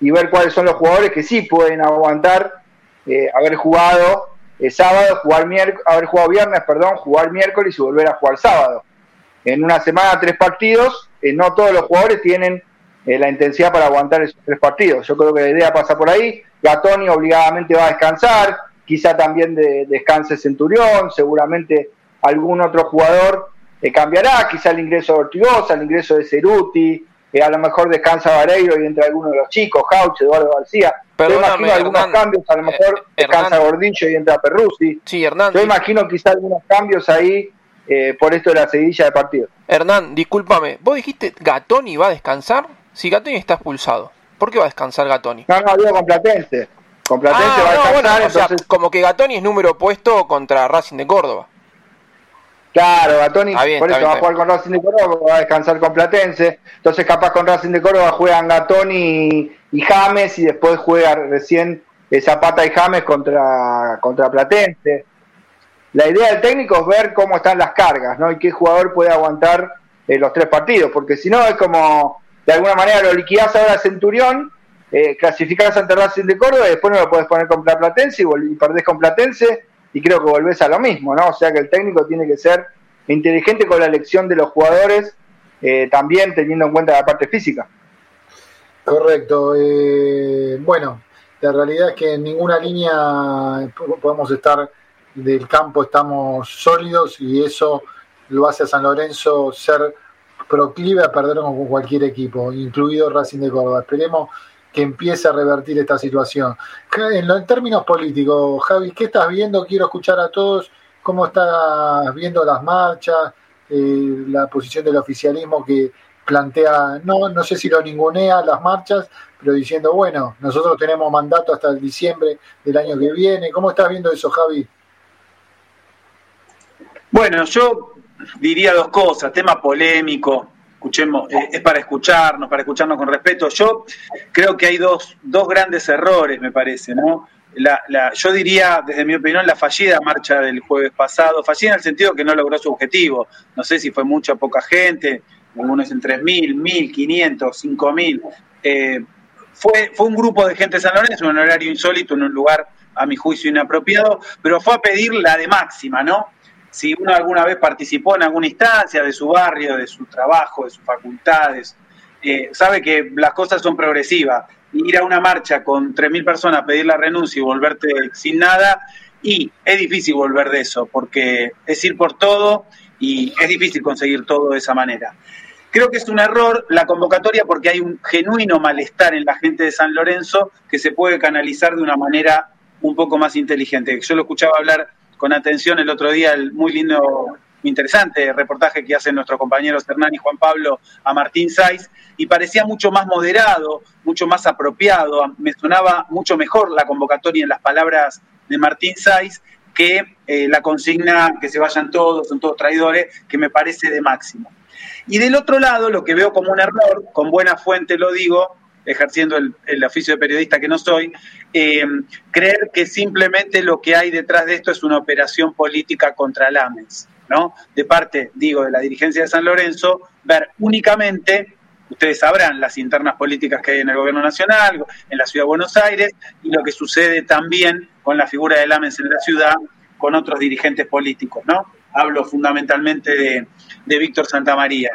y ver cuáles son los jugadores que sí pueden aguantar eh, haber jugado el sábado, jugar miércoles, haber jugado viernes, perdón, jugar miércoles y volver a jugar sábado. En una semana tres partidos, eh, no todos los jugadores tienen eh, la intensidad para aguantar esos tres partidos. Yo creo que la idea pasa por ahí. Gatoni obligadamente va a descansar, quizá también de, descanse Centurión, seguramente algún otro jugador eh, cambiará, quizá el ingreso de Ortigosa, el ingreso de Ceruti, a lo mejor descansa Vareiro y entra alguno de los chicos, Jauch, Eduardo García. Yo imagino algunos cambios, a lo mejor descansa Gordillo y entra Perruzzi. Sí, Hernán. Yo imagino quizá algunos cambios ahí eh, por esto de la seguidilla de partido. Hernán, discúlpame, vos dijiste Gatoni va a descansar. Si Gatoni está expulsado, ¿por qué va a descansar Gatoni? No, no, digo con Platense. Con Platense ah, va a descansar. Bueno, como que Gatoni es número opuesto contra Racing de Córdoba. Claro, Gatoni por eso va a jugar con Racing de Córdoba, va a descansar con Platense. Entonces, capaz con Racing de Córdoba juegan Gatoni y, James y después juega recién Zapata y James contra, contra Platense la idea del técnico es ver cómo están las cargas, ¿no? Y qué jugador puede aguantar eh, los tres partidos, porque si no es como, de alguna manera lo liquidás ahora a Centurión, eh, clasificás ante Racing de Córdoba y después no lo podés poner con Platense y, perdés con Platense y creo que volvés a lo mismo, ¿no? O sea que el técnico tiene que ser inteligente con la elección de los jugadores, eh, también teniendo en cuenta la parte física. Correcto. Eh, bueno, la realidad es que en ninguna línea podemos estar del campo estamos sólidos y eso lo hace a San Lorenzo ser proclive a perder con cualquier equipo, incluido Racing de Córdoba. Esperemos que empiece a revertir esta situación. En, términos políticos, Javi, ¿qué estás viendo? Quiero escuchar a todos cómo estás viendo las marchas, eh, la posición del oficialismo que plantea, no, no sé si lo ningunea las marchas, pero diciendo, bueno, nosotros tenemos mandato hasta el diciembre del año que viene. ¿Cómo estás viendo eso, Javi? Bueno, yo diría dos cosas, tema polémico, escuchemos, eh, es para escucharnos, para escucharnos con respeto. Yo creo que hay dos, dos grandes errores, me parece, ¿no? La, la, yo diría, desde mi opinión, la fallida marcha del jueves pasado, fallida en el sentido que no logró su objetivo. No sé si fue mucha o poca gente, algunos en 3.000, 1.500, 5.000. Eh, fue, fue un grupo de gente de San Lorenzo, en un horario insólito, en un lugar, a mi juicio, inapropiado, pero fue a pedir la de máxima, ¿no? Si uno alguna vez participó en alguna instancia de su barrio, de su trabajo, de sus facultades, eh, sabe que las cosas son progresivas. Ir a una marcha con 3.000 personas pedir la renuncia y volverte sin nada, y es difícil volver de eso, porque es ir por todo y es difícil conseguir todo de esa manera. Creo que es un error la convocatoria porque hay un genuino malestar en la gente de San Lorenzo que se puede canalizar de una manera un poco más inteligente. Yo lo escuchaba hablar con atención el otro día el muy lindo, interesante reportaje que hacen nuestros compañeros Hernán y Juan Pablo a Martín Saiz, y parecía mucho más moderado, mucho más apropiado, me sonaba mucho mejor la convocatoria en las palabras de Martín Saiz que eh, la consigna que se vayan todos, son todos traidores, que me parece de máximo. Y del otro lado, lo que veo como un error, con buena fuente lo digo, ejerciendo el, oficio de periodista que no soy, eh, creer que simplemente lo que hay detrás de esto es una operación política contra Lames, ¿no? De parte, digo, de la dirigencia de San Lorenzo, ver únicamente, ustedes sabrán las internas políticas que hay en el gobierno nacional, en la ciudad de Buenos Aires, y lo que sucede también con la figura de Lames en la ciudad, con otros dirigentes políticos, ¿no? Hablo fundamentalmente de, de Víctor Santamaría.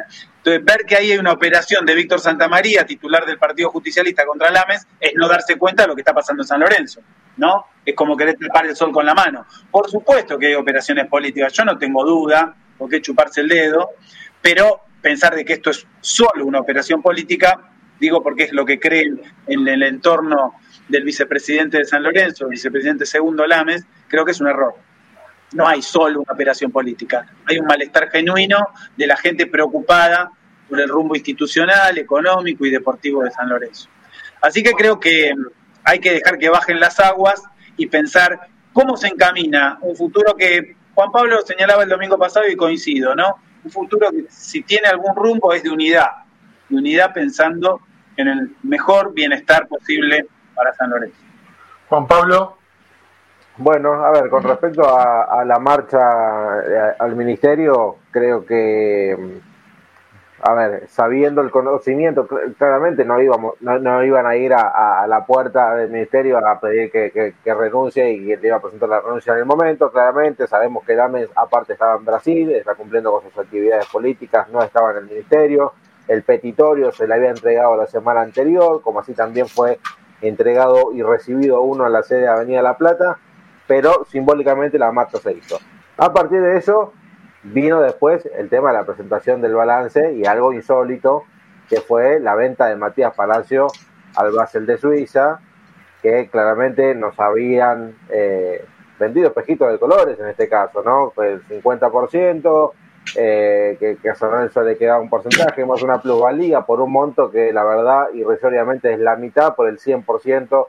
Entonces, ver que ahí hay una operación de Víctor Santamaría, titular del Partido Justicialista contra Lames, es no darse cuenta de lo que está pasando en San Lorenzo, ¿no? Es como querer tapar el sol con la mano. Por supuesto que hay operaciones políticas, yo no tengo duda, porque chuparse el dedo, pero pensar de que esto es solo una operación política, digo porque es lo que creen en el entorno del vicepresidente de San Lorenzo, el vicepresidente segundo Lames, creo que es un error. no hay solo una operación política, hay un malestar genuino de la gente preocupada por el rumbo institucional, económico y deportivo de San Lorenzo. Así que creo que hay que dejar que bajen las aguas y pensar cómo se encamina un futuro que Juan Pablo señalaba el domingo pasado y coincido, ¿no? Un futuro que si tiene algún rumbo es de unidad, de unidad pensando en el mejor bienestar posible para San Lorenzo. Juan Pablo. Bueno, a ver, con respecto a, la marcha eh, al ministerio, creo que, a ver, sabiendo el conocimiento, claramente no íbamos, no, iban a ir a, la puerta del ministerio a pedir que, renuncie y que iba a presentar la renuncia en el momento, claramente, sabemos que Dames aparte estaba en Brasil, está cumpliendo con sus actividades políticas, no estaba en el ministerio, el petitorio se le había entregado la semana anterior, como así también fue entregado y recibido uno en la sede de Avenida La Plata, pero simbólicamente la marcha se hizo. A partir de eso vino después el tema de la presentación del balance y algo insólito, que fue la venta de Matías Palacio al Basel de Suiza, que claramente nos habían eh, vendido espejitos de colores en este caso, ¿no? El 50%, eh, que, a San Lorenzo le queda un porcentaje, más una plusvalía por un monto que la verdad irrisoriamente es la mitad por el 100%.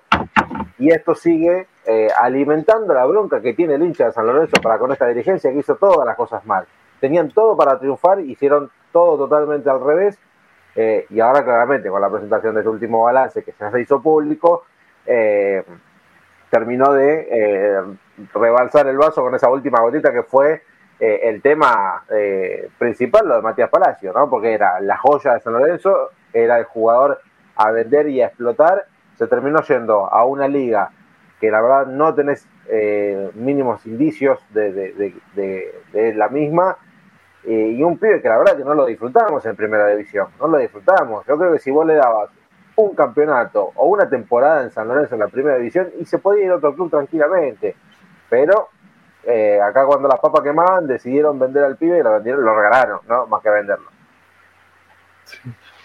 Y esto sigue eh, alimentando la bronca que tiene el hincha de San Lorenzo para con esta dirigencia que hizo todas las cosas mal. Tenían todo para triunfar, hicieron todo totalmente al revés. Eh, y ahora claramente con la presentación de su último balance que se hizo público, terminó de rebalsar el vaso con esa última gotita que fue eh, el tema eh, principal, lo de Matías Palacio, ¿no? Porque era la joya de San Lorenzo, era el jugador a vender y a explotar, se terminó yendo a una liga que la verdad no tenés eh, mínimos indicios de, la misma, y un pibe que la verdad que no lo disfrutamos en primera división, no lo disfrutamos. Yo creo que si vos le dabas un campeonato o una temporada en San Lorenzo en la primera división, y se podía ir a otro club tranquilamente, pero eh, acá cuando las papas quemaban decidieron vender al pibe y lo vendieron, lo regalaron, ¿no? Más que venderlo.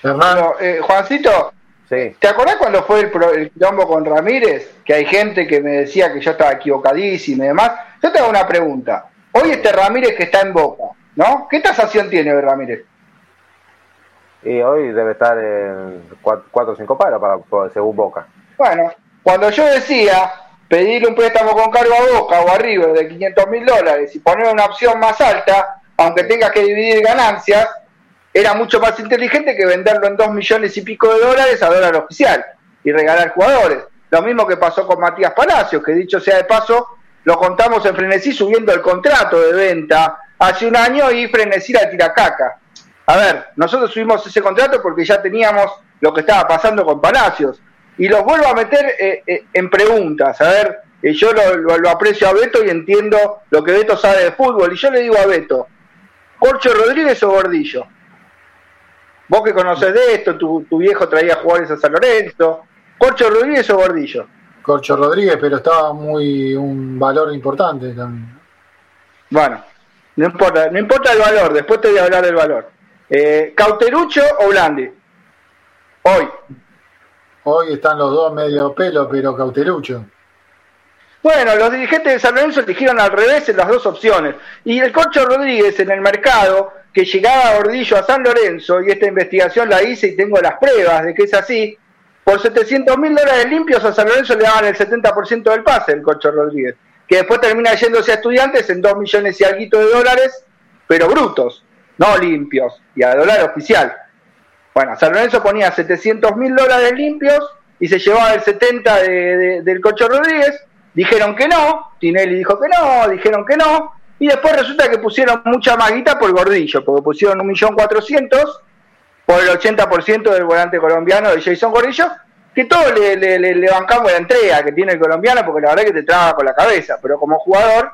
Hermano, eh, Juancito, ¿te acordás cuando fue el, el quilombo con Ramírez? Que hay gente que me decía que yo estaba equivocadísimo y demás. Yo te hago una pregunta. Hoy este Ramírez que está en Boca, ¿no? ¿Qué tasación tiene hoy Ramírez? Y hoy debe estar en 4 o 5 palos para, según Boca. Bueno, cuando yo decía pedirle un préstamo con cargo a Boca o a River de 500 mil dólares y poner una opción más alta, aunque tengas que dividir ganancias, era mucho más inteligente que venderlo en 2 millones y pico de dólares a dólar oficial y regalar jugadores. Lo mismo que pasó con Matías Palacios, que dicho sea de paso, lo contamos en Frenesí subiendo el contrato de venta hace un año y Frenesí la tira caca. A ver, nosotros subimos ese contrato porque ya teníamos lo que estaba pasando con Palacios y los vuelvo a meter eh, eh, en preguntas. A ver, eh, yo lo, aprecio a Beto y entiendo lo que Beto sabe de fútbol. Y yo le digo a Beto, ¿Corcho Rodríguez o Gordillo? Vos que conoces de esto, tu, viejo traía jugadores a San Lorenzo. ¿Corcho Rodríguez o Gordillo? Corcho Rodríguez, pero estaba muy un valor importante también. Bueno, no importa, no importa el valor, después te voy a hablar del valor. ¿Cauterucho o Blandi? Hoy. Hoy están los dos medio pelo, pero cautelucho. Bueno, los dirigentes de San Lorenzo eligieron al revés en las dos opciones. Y el Corcho Rodríguez en el mercado, que llegaba a Ordillo a San Lorenzo, y esta investigación la hice y tengo las pruebas de que es así, por 700 mil dólares limpios a San Lorenzo le daban el 70% del pase el Corcho Rodríguez, que después termina yéndose a estudiantes en 2 millones y algo de dólares, pero brutos, no limpios, y a dólar oficial. Bueno, San Lorenzo ponía 700 mil dólares limpios y se llevaba el 70 del Cocho Rodríguez. Dijeron que no, Tinelli dijo que no, dijeron que no. Y después resulta que pusieron mucha maguita por Gordillo, porque pusieron 1.400.000 por el 80% del volante colombiano de Jason Gordillo, que todos le, le, bancamos la entrega que tiene el colombiano, porque la verdad es que te traba con la cabeza. Pero como jugador,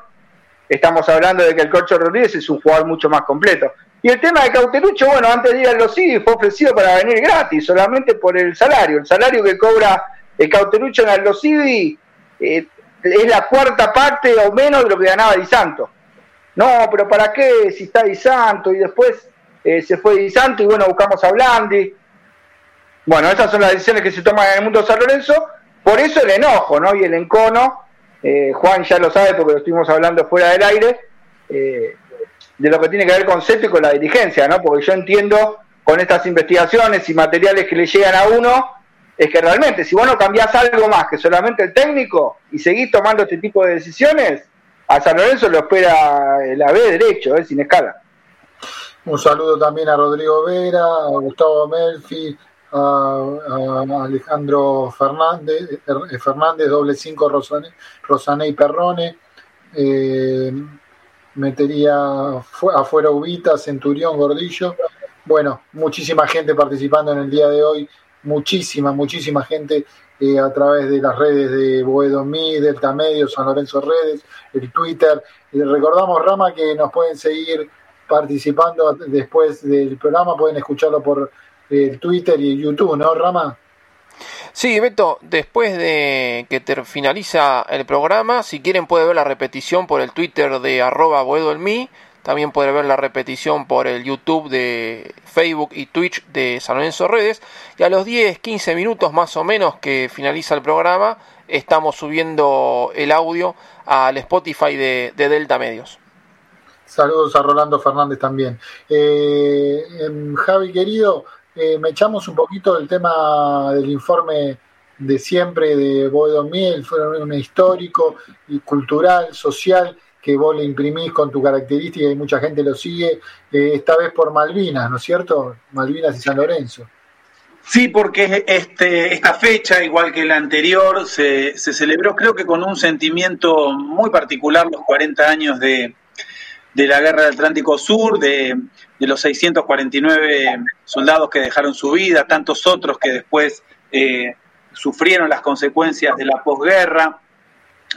estamos hablando de que el Cocho Rodríguez es un jugador mucho más completo. Y el tema de Cautelucho, bueno, antes de ir a los CIDI fue ofrecido para venir gratis, solamente por el salario. El salario que cobra el Cautelucho en los eh, es la cuarta parte o menos de lo que ganaba Di Santo. No, pero ¿para qué? Si está Di Santo y después eh, se fue Di Santo y bueno, buscamos a Blandi. Bueno, esas son las decisiones que se toman en el mundo de San Lorenzo. Por eso el enojo, ¿no? Y el encono eh, Juan ya lo sabe porque lo estuvimos hablando fuera del aire, eh, de lo que tiene que ver con CEPE y con la dirigencia, ¿no? Porque yo entiendo con estas investigaciones y materiales que le llegan a uno, es que realmente si vos no cambiás algo más que solamente el técnico y seguís tomando este tipo de decisiones, a San Lorenzo lo espera la B derecho, eh, sin escala. Un saludo también a Rodrigo Vera, a Gustavo Melfi, a, Alejandro Fernández, eh, Fernández, doble cinco Rosané, y Perrone. Eh, metería afuera Ubita, Centurión, Gordillo. Bueno, muchísima gente participando en el día de hoy, muchísima, muchísima gente eh, a través de las redes de Boedo Mi, Delta Medio, San Lorenzo Redes, el Twitter. recordamos, Rama, que nos pueden seguir participando después del programa, pueden escucharlo por el Twitter y el YouTube, ¿no, Rama? Sí, Beto, después de que te finaliza el programa, si quieren puede ver la repetición por el Twitter de arroba Mi, también puede ver la repetición por el YouTube de Facebook y Twitch de San Lorenzo Redes. Y a los 10, 15 minutos más o menos que finaliza el programa, estamos subiendo el audio al Spotify de, Delta Medios. Saludos a Rolando Fernández también. Eh, em, Javi querido, eh, me echamos un poquito del tema del informe de siempre de Boedo Miel, fue un histórico y cultural, social, que vos le imprimís con tu característica y mucha gente lo sigue, eh, esta vez por Malvinas, ¿no es cierto? Malvinas y San Lorenzo. Sí, porque este, esta fecha, igual que la anterior, se, se celebró creo que con un sentimiento muy particular, los 40 años de, de la Guerra del Atlántico Sur, de, de los 649 soldados que dejaron su vida, tantos otros que después eh, sufrieron las consecuencias de la posguerra.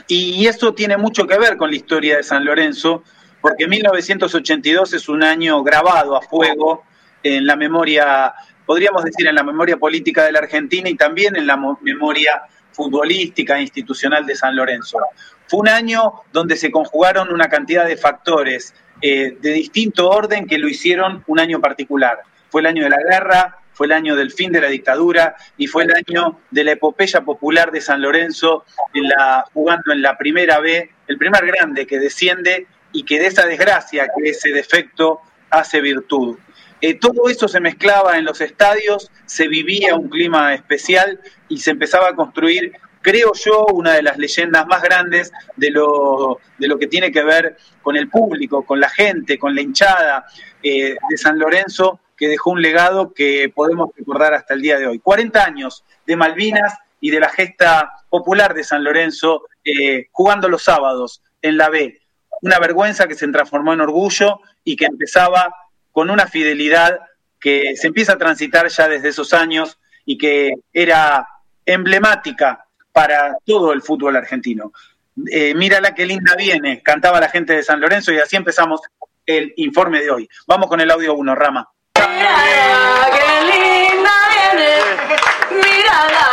Y eso tiene mucho que ver con la historia de San Lorenzo, porque 1982 es un año grabado a fuego en la memoria, podríamos decir, en la memoria política de la Argentina y también en la memoria futbolística e institucional de San Lorenzo. Fue un año donde se conjugaron una cantidad de factores eh, de distinto orden que lo hicieron un año particular. Fue el año de la guerra, fue el año del fin de la dictadura y fue el año de la epopeya popular de San Lorenzo en la, jugando en la primera B, el primer grande que desciende y que de esa desgracia, que ese defecto hace virtud. Eh, todo eso se mezclaba en los estadios, se vivía un clima especial y se empezaba a construir creo yo, una de las leyendas más grandes de lo, de lo que tiene que ver con el público, con la gente, con la hinchada eh, de San Lorenzo, que dejó un legado que podemos recordar hasta el día de hoy. 40 años de Malvinas y de la gesta popular de San Lorenzo eh, jugando los sábados en la B. Una vergüenza que se transformó en orgullo y que empezaba con una fidelidad que se empieza a transitar ya desde esos años y que era emblemática para todo el fútbol argentino. Eh, mírala qué linda viene, cantaba la gente de San Lorenzo y así empezamos el informe de hoy. Vamos con el audio 1, Rama. Mírala qué linda viene, mírala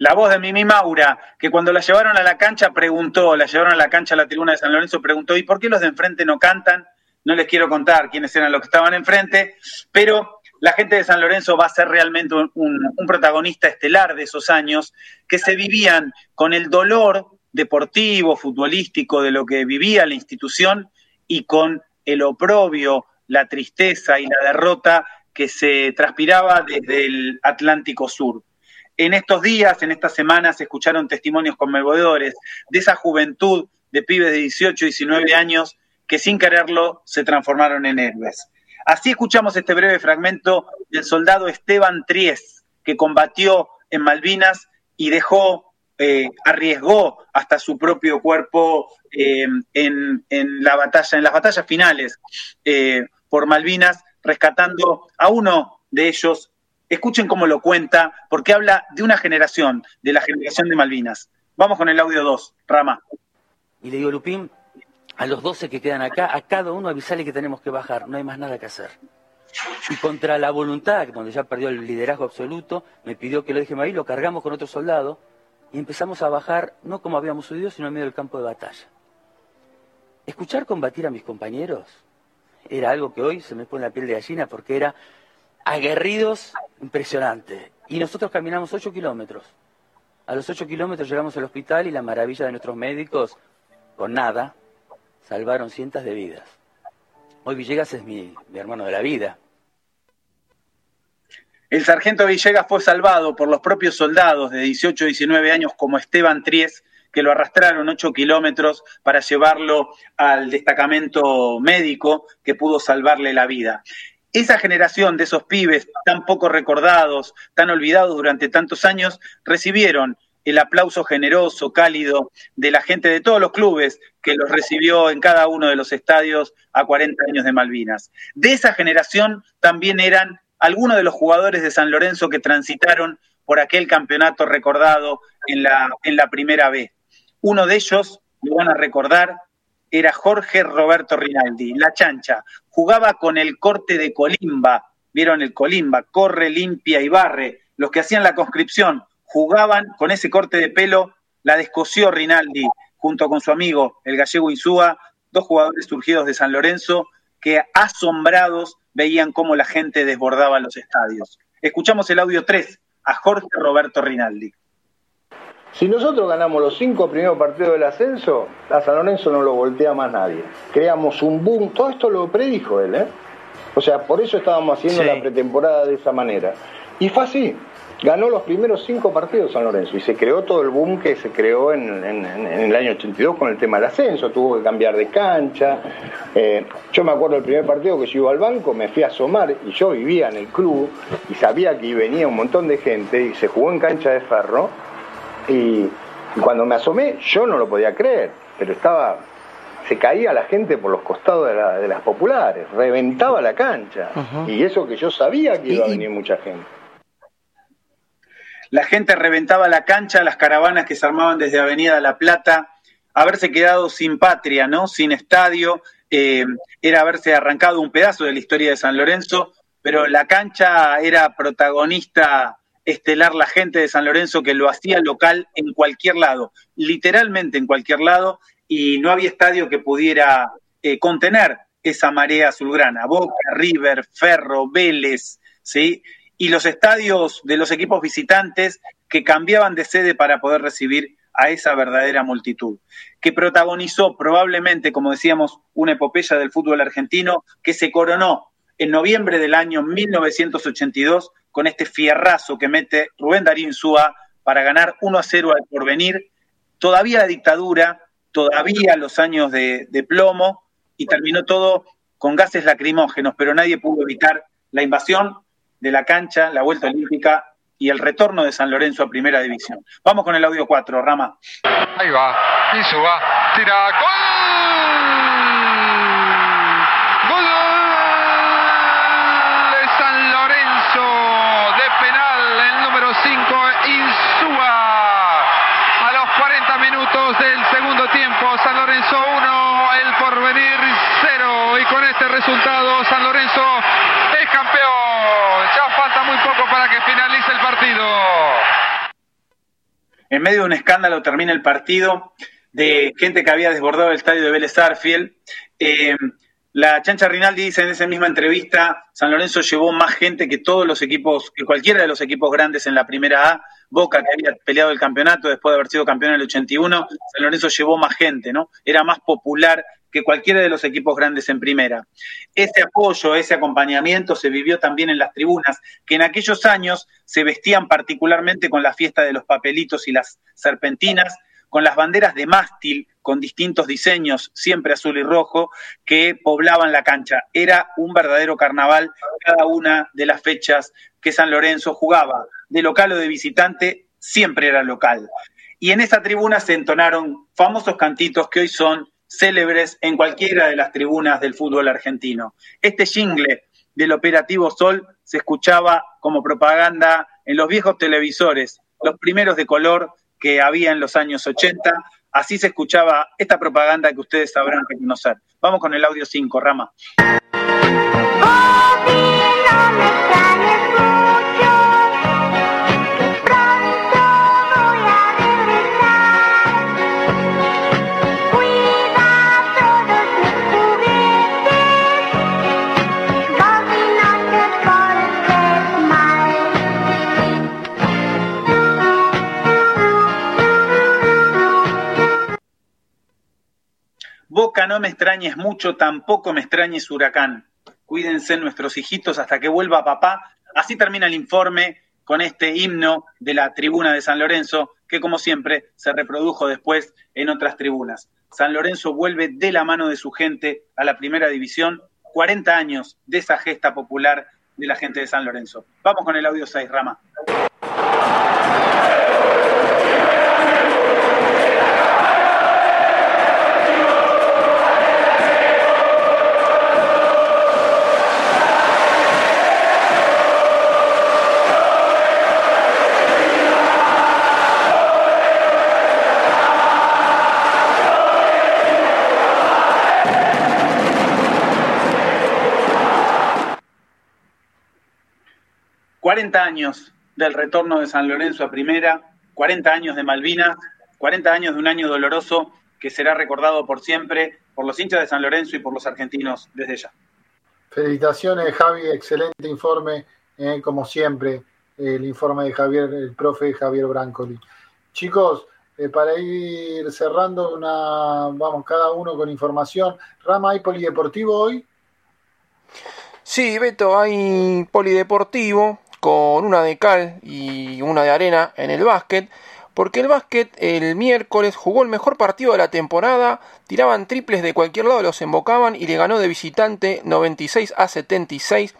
la voz de Mimi Maura, que cuando la llevaron a la cancha preguntó, la llevaron a la cancha a la tribuna de San Lorenzo, preguntó, ¿y por qué los de enfrente no cantan? No les quiero contar quiénes eran los que estaban enfrente, pero la gente de San Lorenzo va a ser realmente un, un protagonista estelar de esos años que se vivían con el dolor deportivo, futbolístico de lo que vivía la institución y con el oprobio, la tristeza y la derrota que se transpiraba desde el Atlántico Sur. En estos días, en estas semanas, se escucharon testimonios conmovedores de esa juventud de pibes de 18, 19 años que sin quererlo se transformaron en héroes. Así escuchamos este breve fragmento del soldado Esteban Tries, que combatió en Malvinas y dejó, eh, arriesgó hasta su propio cuerpo eh, en, la batalla, en las batallas finales eh, por Malvinas, rescatando a uno de ellos Escuchen cómo lo cuenta, porque habla de una generación, de la generación de Malvinas. Vamos con el audio 2, Rama. Y le digo, Lupín, a los 12 que quedan acá, a cada uno avisarle que tenemos que bajar, no hay más nada que hacer. Y contra la voluntad, cuando ya perdió el liderazgo absoluto, me pidió que lo dejemos ahí, lo cargamos con otro soldado y empezamos a bajar, no como habíamos subido, sino en medio del campo de batalla. Escuchar combatir a mis compañeros era algo que hoy se me pone la piel de gallina porque era aguerridos impresionante. Y nosotros caminamos ocho kilómetros. A los ocho kilómetros llegamos al hospital y la maravilla de nuestros médicos, con nada, salvaron cientos de vidas. Hoy Villegas es mi, hermano de la vida. El sargento Villegas fue salvado por los propios soldados de 18 y 19 años como Esteban Tries, que lo arrastraron ocho kilómetros para llevarlo al destacamento médico que pudo salvarle la vida. Esa generación de esos pibes tan poco recordados, tan olvidados durante tantos años, recibieron el aplauso generoso, cálido de la gente de todos los clubes que los recibió en cada uno de los estadios a 40 años de Malvinas. De esa generación también eran algunos de los jugadores de San Lorenzo que transitaron por aquel campeonato recordado en la, en la primera B. Uno de ellos, lo van a recordar, era Jorge Roberto Rinaldi, la chancha. Jugaba con el corte de Colimba, vieron el Colimba, corre, limpia y barre. Los que hacían la conscripción jugaban con ese corte de pelo, la descosió Rinaldi junto con su amigo, el gallego Insúa, dos jugadores surgidos de San Lorenzo, que asombrados veían cómo la gente desbordaba los estadios. Escuchamos el audio 3 a Jorge Roberto Rinaldi. Si nosotros ganamos los cinco primeros partidos del ascenso, a San Lorenzo no lo voltea más nadie. Creamos un boom, todo esto lo predijo él, ¿eh? O sea, por eso estábamos haciendo la pretemporada de esa manera. Y fue así. Ganó los primeros cinco partidos San Lorenzo y se creó todo el boom que se creó en, el año 82 con el tema del ascenso. Tuvo que cambiar de cancha. Eh, yo me acuerdo del primer partido que yo iba al banco, me fui a asomar y yo vivía en el club y sabía que venía un montón de gente y se jugó en cancha de ferro y, cuando me asomé, yo no lo podía creer, pero estaba se caía la gente por los costados de, las populares, reventaba la cancha. Y eso que yo sabía que iba a venir mucha gente. La gente reventaba la cancha, las caravanas que se armaban desde Avenida La Plata, haberse quedado sin patria, ¿no? Sin estadio, eh, era haberse arrancado un pedazo de la historia de San Lorenzo, pero la cancha era protagonista estelar la gente de San Lorenzo que lo hacía local en cualquier lado, literalmente en cualquier lado, y no había estadio que pudiera eh, contener esa marea azulgrana. Boca, River, Ferro, Vélez, ¿sí? Y los estadios de los equipos visitantes que cambiaban de sede para poder recibir a esa verdadera multitud, que protagonizó probablemente, como decíamos, una epopeya del fútbol argentino que se coronó en noviembre del año 1982 con este fierrazo que mete Rubén Darío Insúa para ganar 1 a 0 al porvenir. Todavía la dictadura, todavía los años de, plomo y terminó todo con gases lacrimógenos, pero nadie pudo evitar la invasión de la cancha, la vuelta olímpica y el retorno de San Lorenzo a Primera División. Vamos con el audio 4, Rama. Ahí va, tira. del segundo tiempo. San Lorenzo 1, el porvenir 0. Y con este resultado San Lorenzo es campeón. Ya falta muy poco para que finalice el partido. En medio de un escándalo termina el partido de gente que había desbordado el estadio de Vélez Arfiel. Eh, la Chancha Rinaldi dice en esa misma entrevista, San Lorenzo llevó más gente que todos los equipos, que cualquiera de los equipos grandes en la primera A. Boca, que había peleado el campeonato después de haber sido campeón en el 81, San Lorenzo llevó más gente, ¿no? Era más popular que cualquiera de los equipos grandes en primera. Ese apoyo, ese acompañamiento se vivió también en las tribunas, que en aquellos años se vestían particularmente con la fiesta de los papelitos y las serpentinas, con las banderas de mástil con distintos diseños, siempre azul y rojo, que poblaban la cancha. Era un verdadero carnaval cada una de las fechas que San Lorenzo jugaba. De local o de visitante, siempre era local. Y en esa tribuna se entonaron famosos cantitos que hoy son célebres en cualquiera de las tribunas del fútbol argentino. Este jingle del operativo Sol se escuchaba como propaganda en los viejos televisores, los primeros de color que había en los años 80, Así se escuchaba esta propaganda que ustedes sabrán reconocer. Vamos con el audio 5, Rama. Chaca, no me extrañes mucho, tampoco me extrañes huracán. Cuídense nuestros hijitos hasta que vuelva papá. Así termina el informe con este himno de la tribuna de San Lorenzo, que como siempre se reprodujo después en otras tribunas. San Lorenzo vuelve de la mano de su gente a la primera división, 40 años de esa gesta popular de la gente de San Lorenzo. Vamos con el audio 6, Rama. 40 años del retorno de San Lorenzo a primera, 40 años de Malvinas, 40 años de un año doloroso que será recordado por siempre por los hinchas de San Lorenzo y por los argentinos desde ya. Felicitaciones, Javi, excelente informe, eh, como siempre, el informe de Javier, el profe Javier Brancoli. Chicos, eh, para ir cerrando, una, vamos cada uno con información. Rama, ¿hay polideportivo hoy? Sí, Beto, hay polideportivo con una de cal y una de arena en el básquet, porque el básquet el miércoles jugó el mejor partido de la temporada, tiraban triples de cualquier lado, los embocaban y le ganó de visitante 96 a 76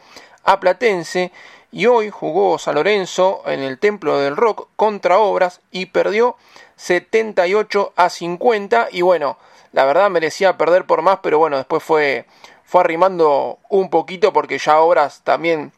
a Platense. Y hoy jugó San Lorenzo en el Templo del Rock contra Obras y perdió 78 a 50. Y bueno, la verdad merecía perder por más, pero bueno, después fue, fue arrimando un poquito porque ya Obras también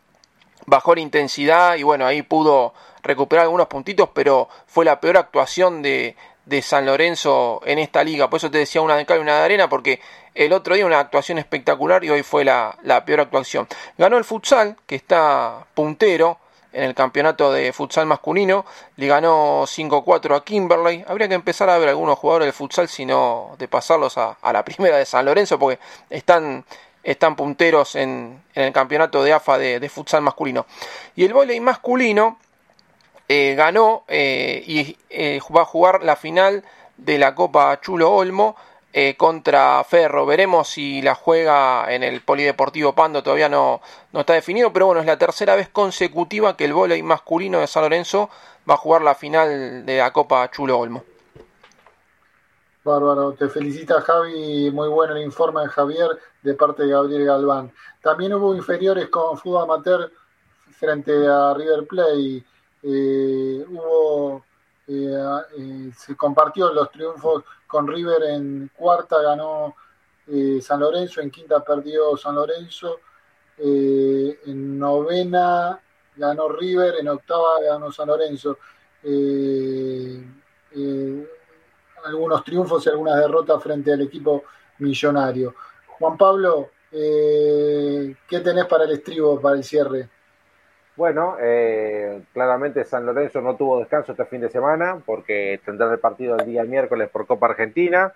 bajó la intensidad y bueno, ahí pudo recuperar algunos puntitos, pero fue la peor actuación de, de San Lorenzo en esta liga. Por eso te decía una de cal y una de arena, porque el otro día una actuación espectacular y hoy fue la, la peor actuación. Ganó el futsal, que está puntero en el campeonato de futsal masculino. Le ganó 5-4 a Kimberley. Habría que empezar a ver algunos jugadores del futsal, sino de pasarlos a, a la primera de San Lorenzo, porque están están punteros en, el campeonato de AFA de, futsal masculino. Y el voleibol masculino eh, ganó eh, y eh, va a jugar la final de la Copa Chulo Olmo contra Ferro. Veremos si la juega en el Polideportivo Pando, todavía no, no está definido, pero bueno, es la tercera vez consecutiva que el voleibol masculino de San Lorenzo va a jugar la final de la Copa Chulo Olmo. Bárbaro, te felicita Javi, muy bueno el informe de Javier de parte de Gabriel Galván. También hubo inferiores con fútbol amateur frente a River Play. Eh, hubo, eh, eh, se compartió los triunfos con River en cuarta ganó San Lorenzo, en quinta perdió San Lorenzo, en novena ganó River, en octava ganó San Lorenzo algunos triunfos y algunas derrotas frente al equipo millonario. Juan Pablo, eh, ¿qué tenés para el estribo, para el cierre? Bueno, eh, claramente San Lorenzo no tuvo descanso este fin de semana porque tendrá el partido el día miércoles por Copa Argentina.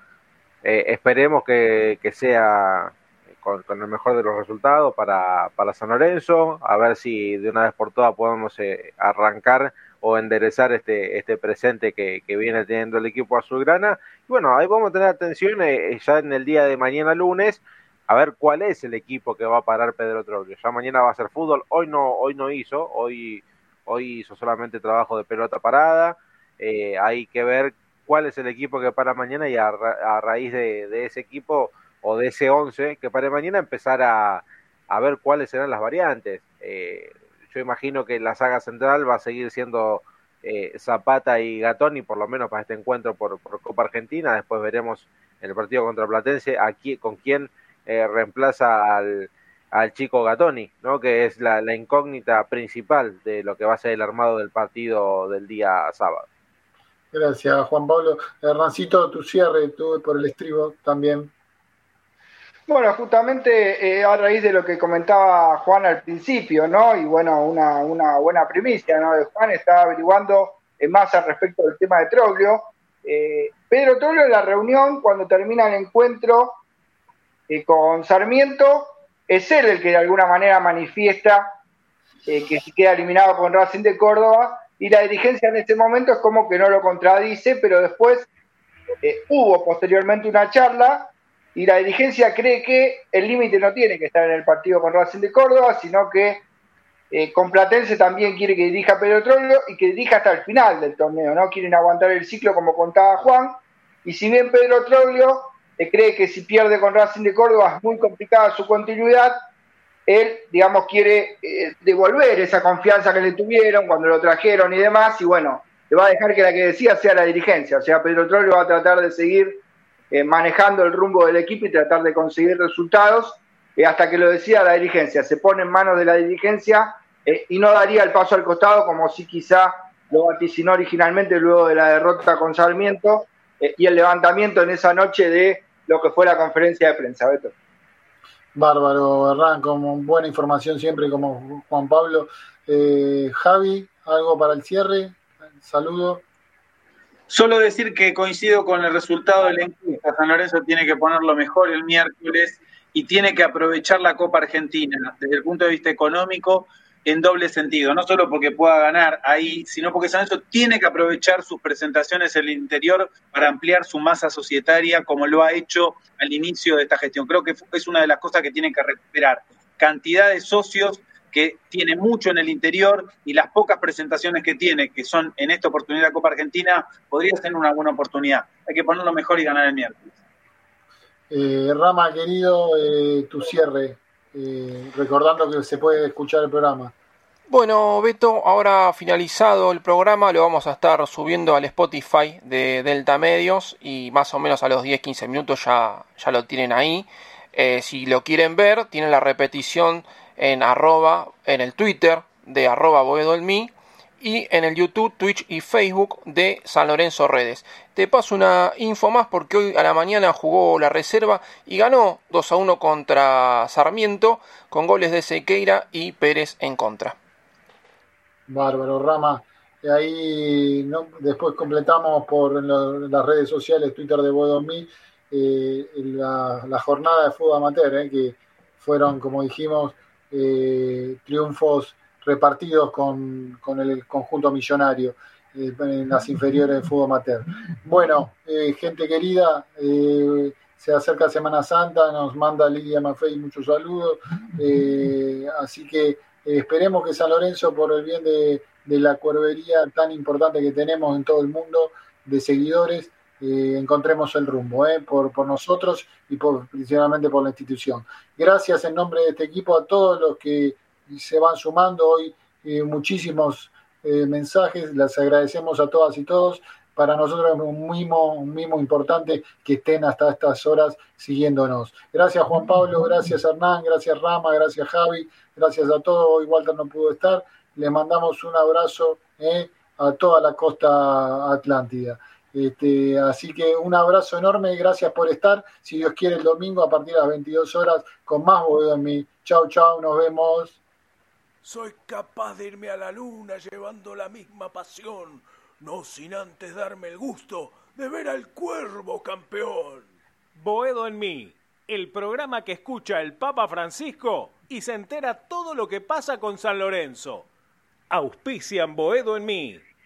Eh, esperemos que, sea con, el mejor de los resultados para, para, San Lorenzo, a ver si de una vez por todas podemos arrancar o enderezar este, este presente que, viene teniendo el equipo azulgrana. Y bueno, ahí vamos a tener atención eh, ya en el día de mañana lunes a ver cuál es el equipo que va a parar Pedro Troglio. Ya mañana va a ser fútbol, hoy no, hoy no hizo, hoy, hoy hizo solamente trabajo de pelota parada. Eh, hay que ver cuál es el equipo que para mañana y a, raíz de, ese equipo o de ese 11 que para mañana empezar a, a ver cuáles serán las variantes. Eh, yo imagino que la saga central va a seguir siendo eh, Zapata y Gatoni, por lo menos para este encuentro por, Copa Argentina. Después veremos en el partido contra Platense aquí, con quién eh, reemplaza al, chico Gatoni, ¿no? que es la, incógnita principal de lo que va a ser el armado del partido del día sábado. Gracias, Juan Pablo. Hernancito, tu cierre, tú por el estribo también. Bueno, justamente eh, a raíz de lo que comentaba Juan al principio, ¿no? Y bueno, una, una buena primicia, ¿no? Juan estaba averiguando eh, más al respecto del tema de Troglio. Eh, Pedro Troglio en la reunión, cuando termina el encuentro con Sarmiento, es él el que de alguna manera manifiesta que se queda eliminado con Racing de Córdoba y la dirigencia en ese momento es como que no lo contradice, pero después hubo posteriormente una charla y la dirigencia cree que el límite no tiene que estar en el partido con Racing de Córdoba, sino que eh, con Platense también quiere que dirija Pedro Troglio y que dirija hasta el final del torneo, ¿no? Quieren aguantar el ciclo como contaba Juan, y si bien Pedro Troglio eh, cree que si pierde con Racing de Córdoba es muy complicada su continuidad, él, digamos, quiere eh, devolver esa confianza que le tuvieron cuando lo trajeron y demás, y bueno, le va a dejar que la que decía sea la dirigencia, o sea, Pedro Troglio va a tratar de seguir eh, manejando el rumbo del equipo y tratar de conseguir resultados eh, hasta que lo decida la dirigencia. Se pone en manos de la dirigencia eh, y no daría el paso al costado como si quizá lo vaticinó originalmente luego de la derrota con Sarmiento y el levantamiento en esa noche de lo que fue la conferencia de prensa. Beto. Bárbaro, Hernán, como buena información siempre, como Juan Pablo. Javi, algo para el cierre. Saludo. Solo decir que coincido con el resultado de la encuesta. San Lorenzo tiene que ponerlo mejor el miércoles y tiene que aprovechar la Copa Argentina desde el punto de vista económico en doble sentido, no solo porque pueda ganar ahí, sino porque San Lorenzo tiene que aprovechar sus presentaciones en el interior para ampliar su masa societaria como lo ha hecho al inicio de esta gestión. Creo que es una de las cosas que tiene que recuperar. Cantidad de socios que tiene mucho en el interior y las pocas presentaciones que tiene, que son en esta oportunidad de Copa Argentina, podría ser una buena oportunidad. Hay que ponerlo mejor y ganar el miércoles. Eh, Rama, querido, eh, tu cierre, eh, recordando que se puede escuchar el programa. Bueno, Beto, ahora finalizado el programa, lo vamos a estar subiendo al Spotify de Delta Medios y más o menos a los 10-15 minutos ya, ya lo tienen ahí. si lo quieren ver, tienen la repetición en arroba, en el Twitter de arroba boedoelmi y en el YouTube, Twitch y Facebook de San Lorenzo Redes. Te paso una info más porque hoy a la mañana jugó la reserva y ganó 2 a 1 contra Sarmiento con goles de Sequeira y Pérez en contra. Bárbaro, Rama. Y ahí después completamos por las redes sociales, Twitter de Boedoelmi, eh, la, la, jornada de fútbol amateur, eh, que fueron, como dijimos, eh, triunfos repartidos con, el conjunto millonario eh, en las inferiores de fútbol amateur. Bueno, eh, gente querida, se acerca Semana Santa, nos manda Lidia Maffei muchos saludos, así que esperemos que San Lorenzo, por el bien de, de la cuervería tan importante que tenemos en todo el mundo, de seguidores, encontremos el rumbo ¿eh? por, por nosotros y por, principalmente por la institución. Gracias en nombre de este equipo a todos los que se van sumando hoy, eh, muchísimos eh, mensajes, les agradecemos a todas y todos. Para nosotros es un mimo, un mimo importante que estén hasta estas horas siguiéndonos. Gracias Juan Pablo, gracias Hernán, gracias Rama, gracias Javi, gracias a todos. Hoy Walter no pudo estar. Le mandamos un abrazo a toda la costa atlántida. Este, así que un abrazo enorme, gracias por estar. Si Dios quiere, el domingo a partir de las 22 horas con más Boedo en mí. Chau, chau, nos vemos. Soy capaz de irme a la luna llevando la misma pasión, no sin antes darme el gusto de ver al cuervo campeón. Boedo en mí, el programa que escucha el Papa Francisco y se entera todo lo que pasa con San Lorenzo. Auspician Boedo en mí.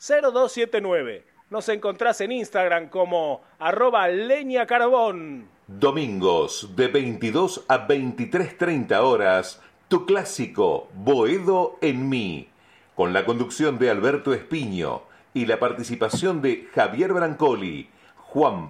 115-332-0279. Nos encontrás en Instagram como arroba leña carbón. Domingos de 22 a 23.30 horas, tu clásico Boedo en mí, con la conducción de Alberto Espiño y la participación de Javier Brancoli, Juan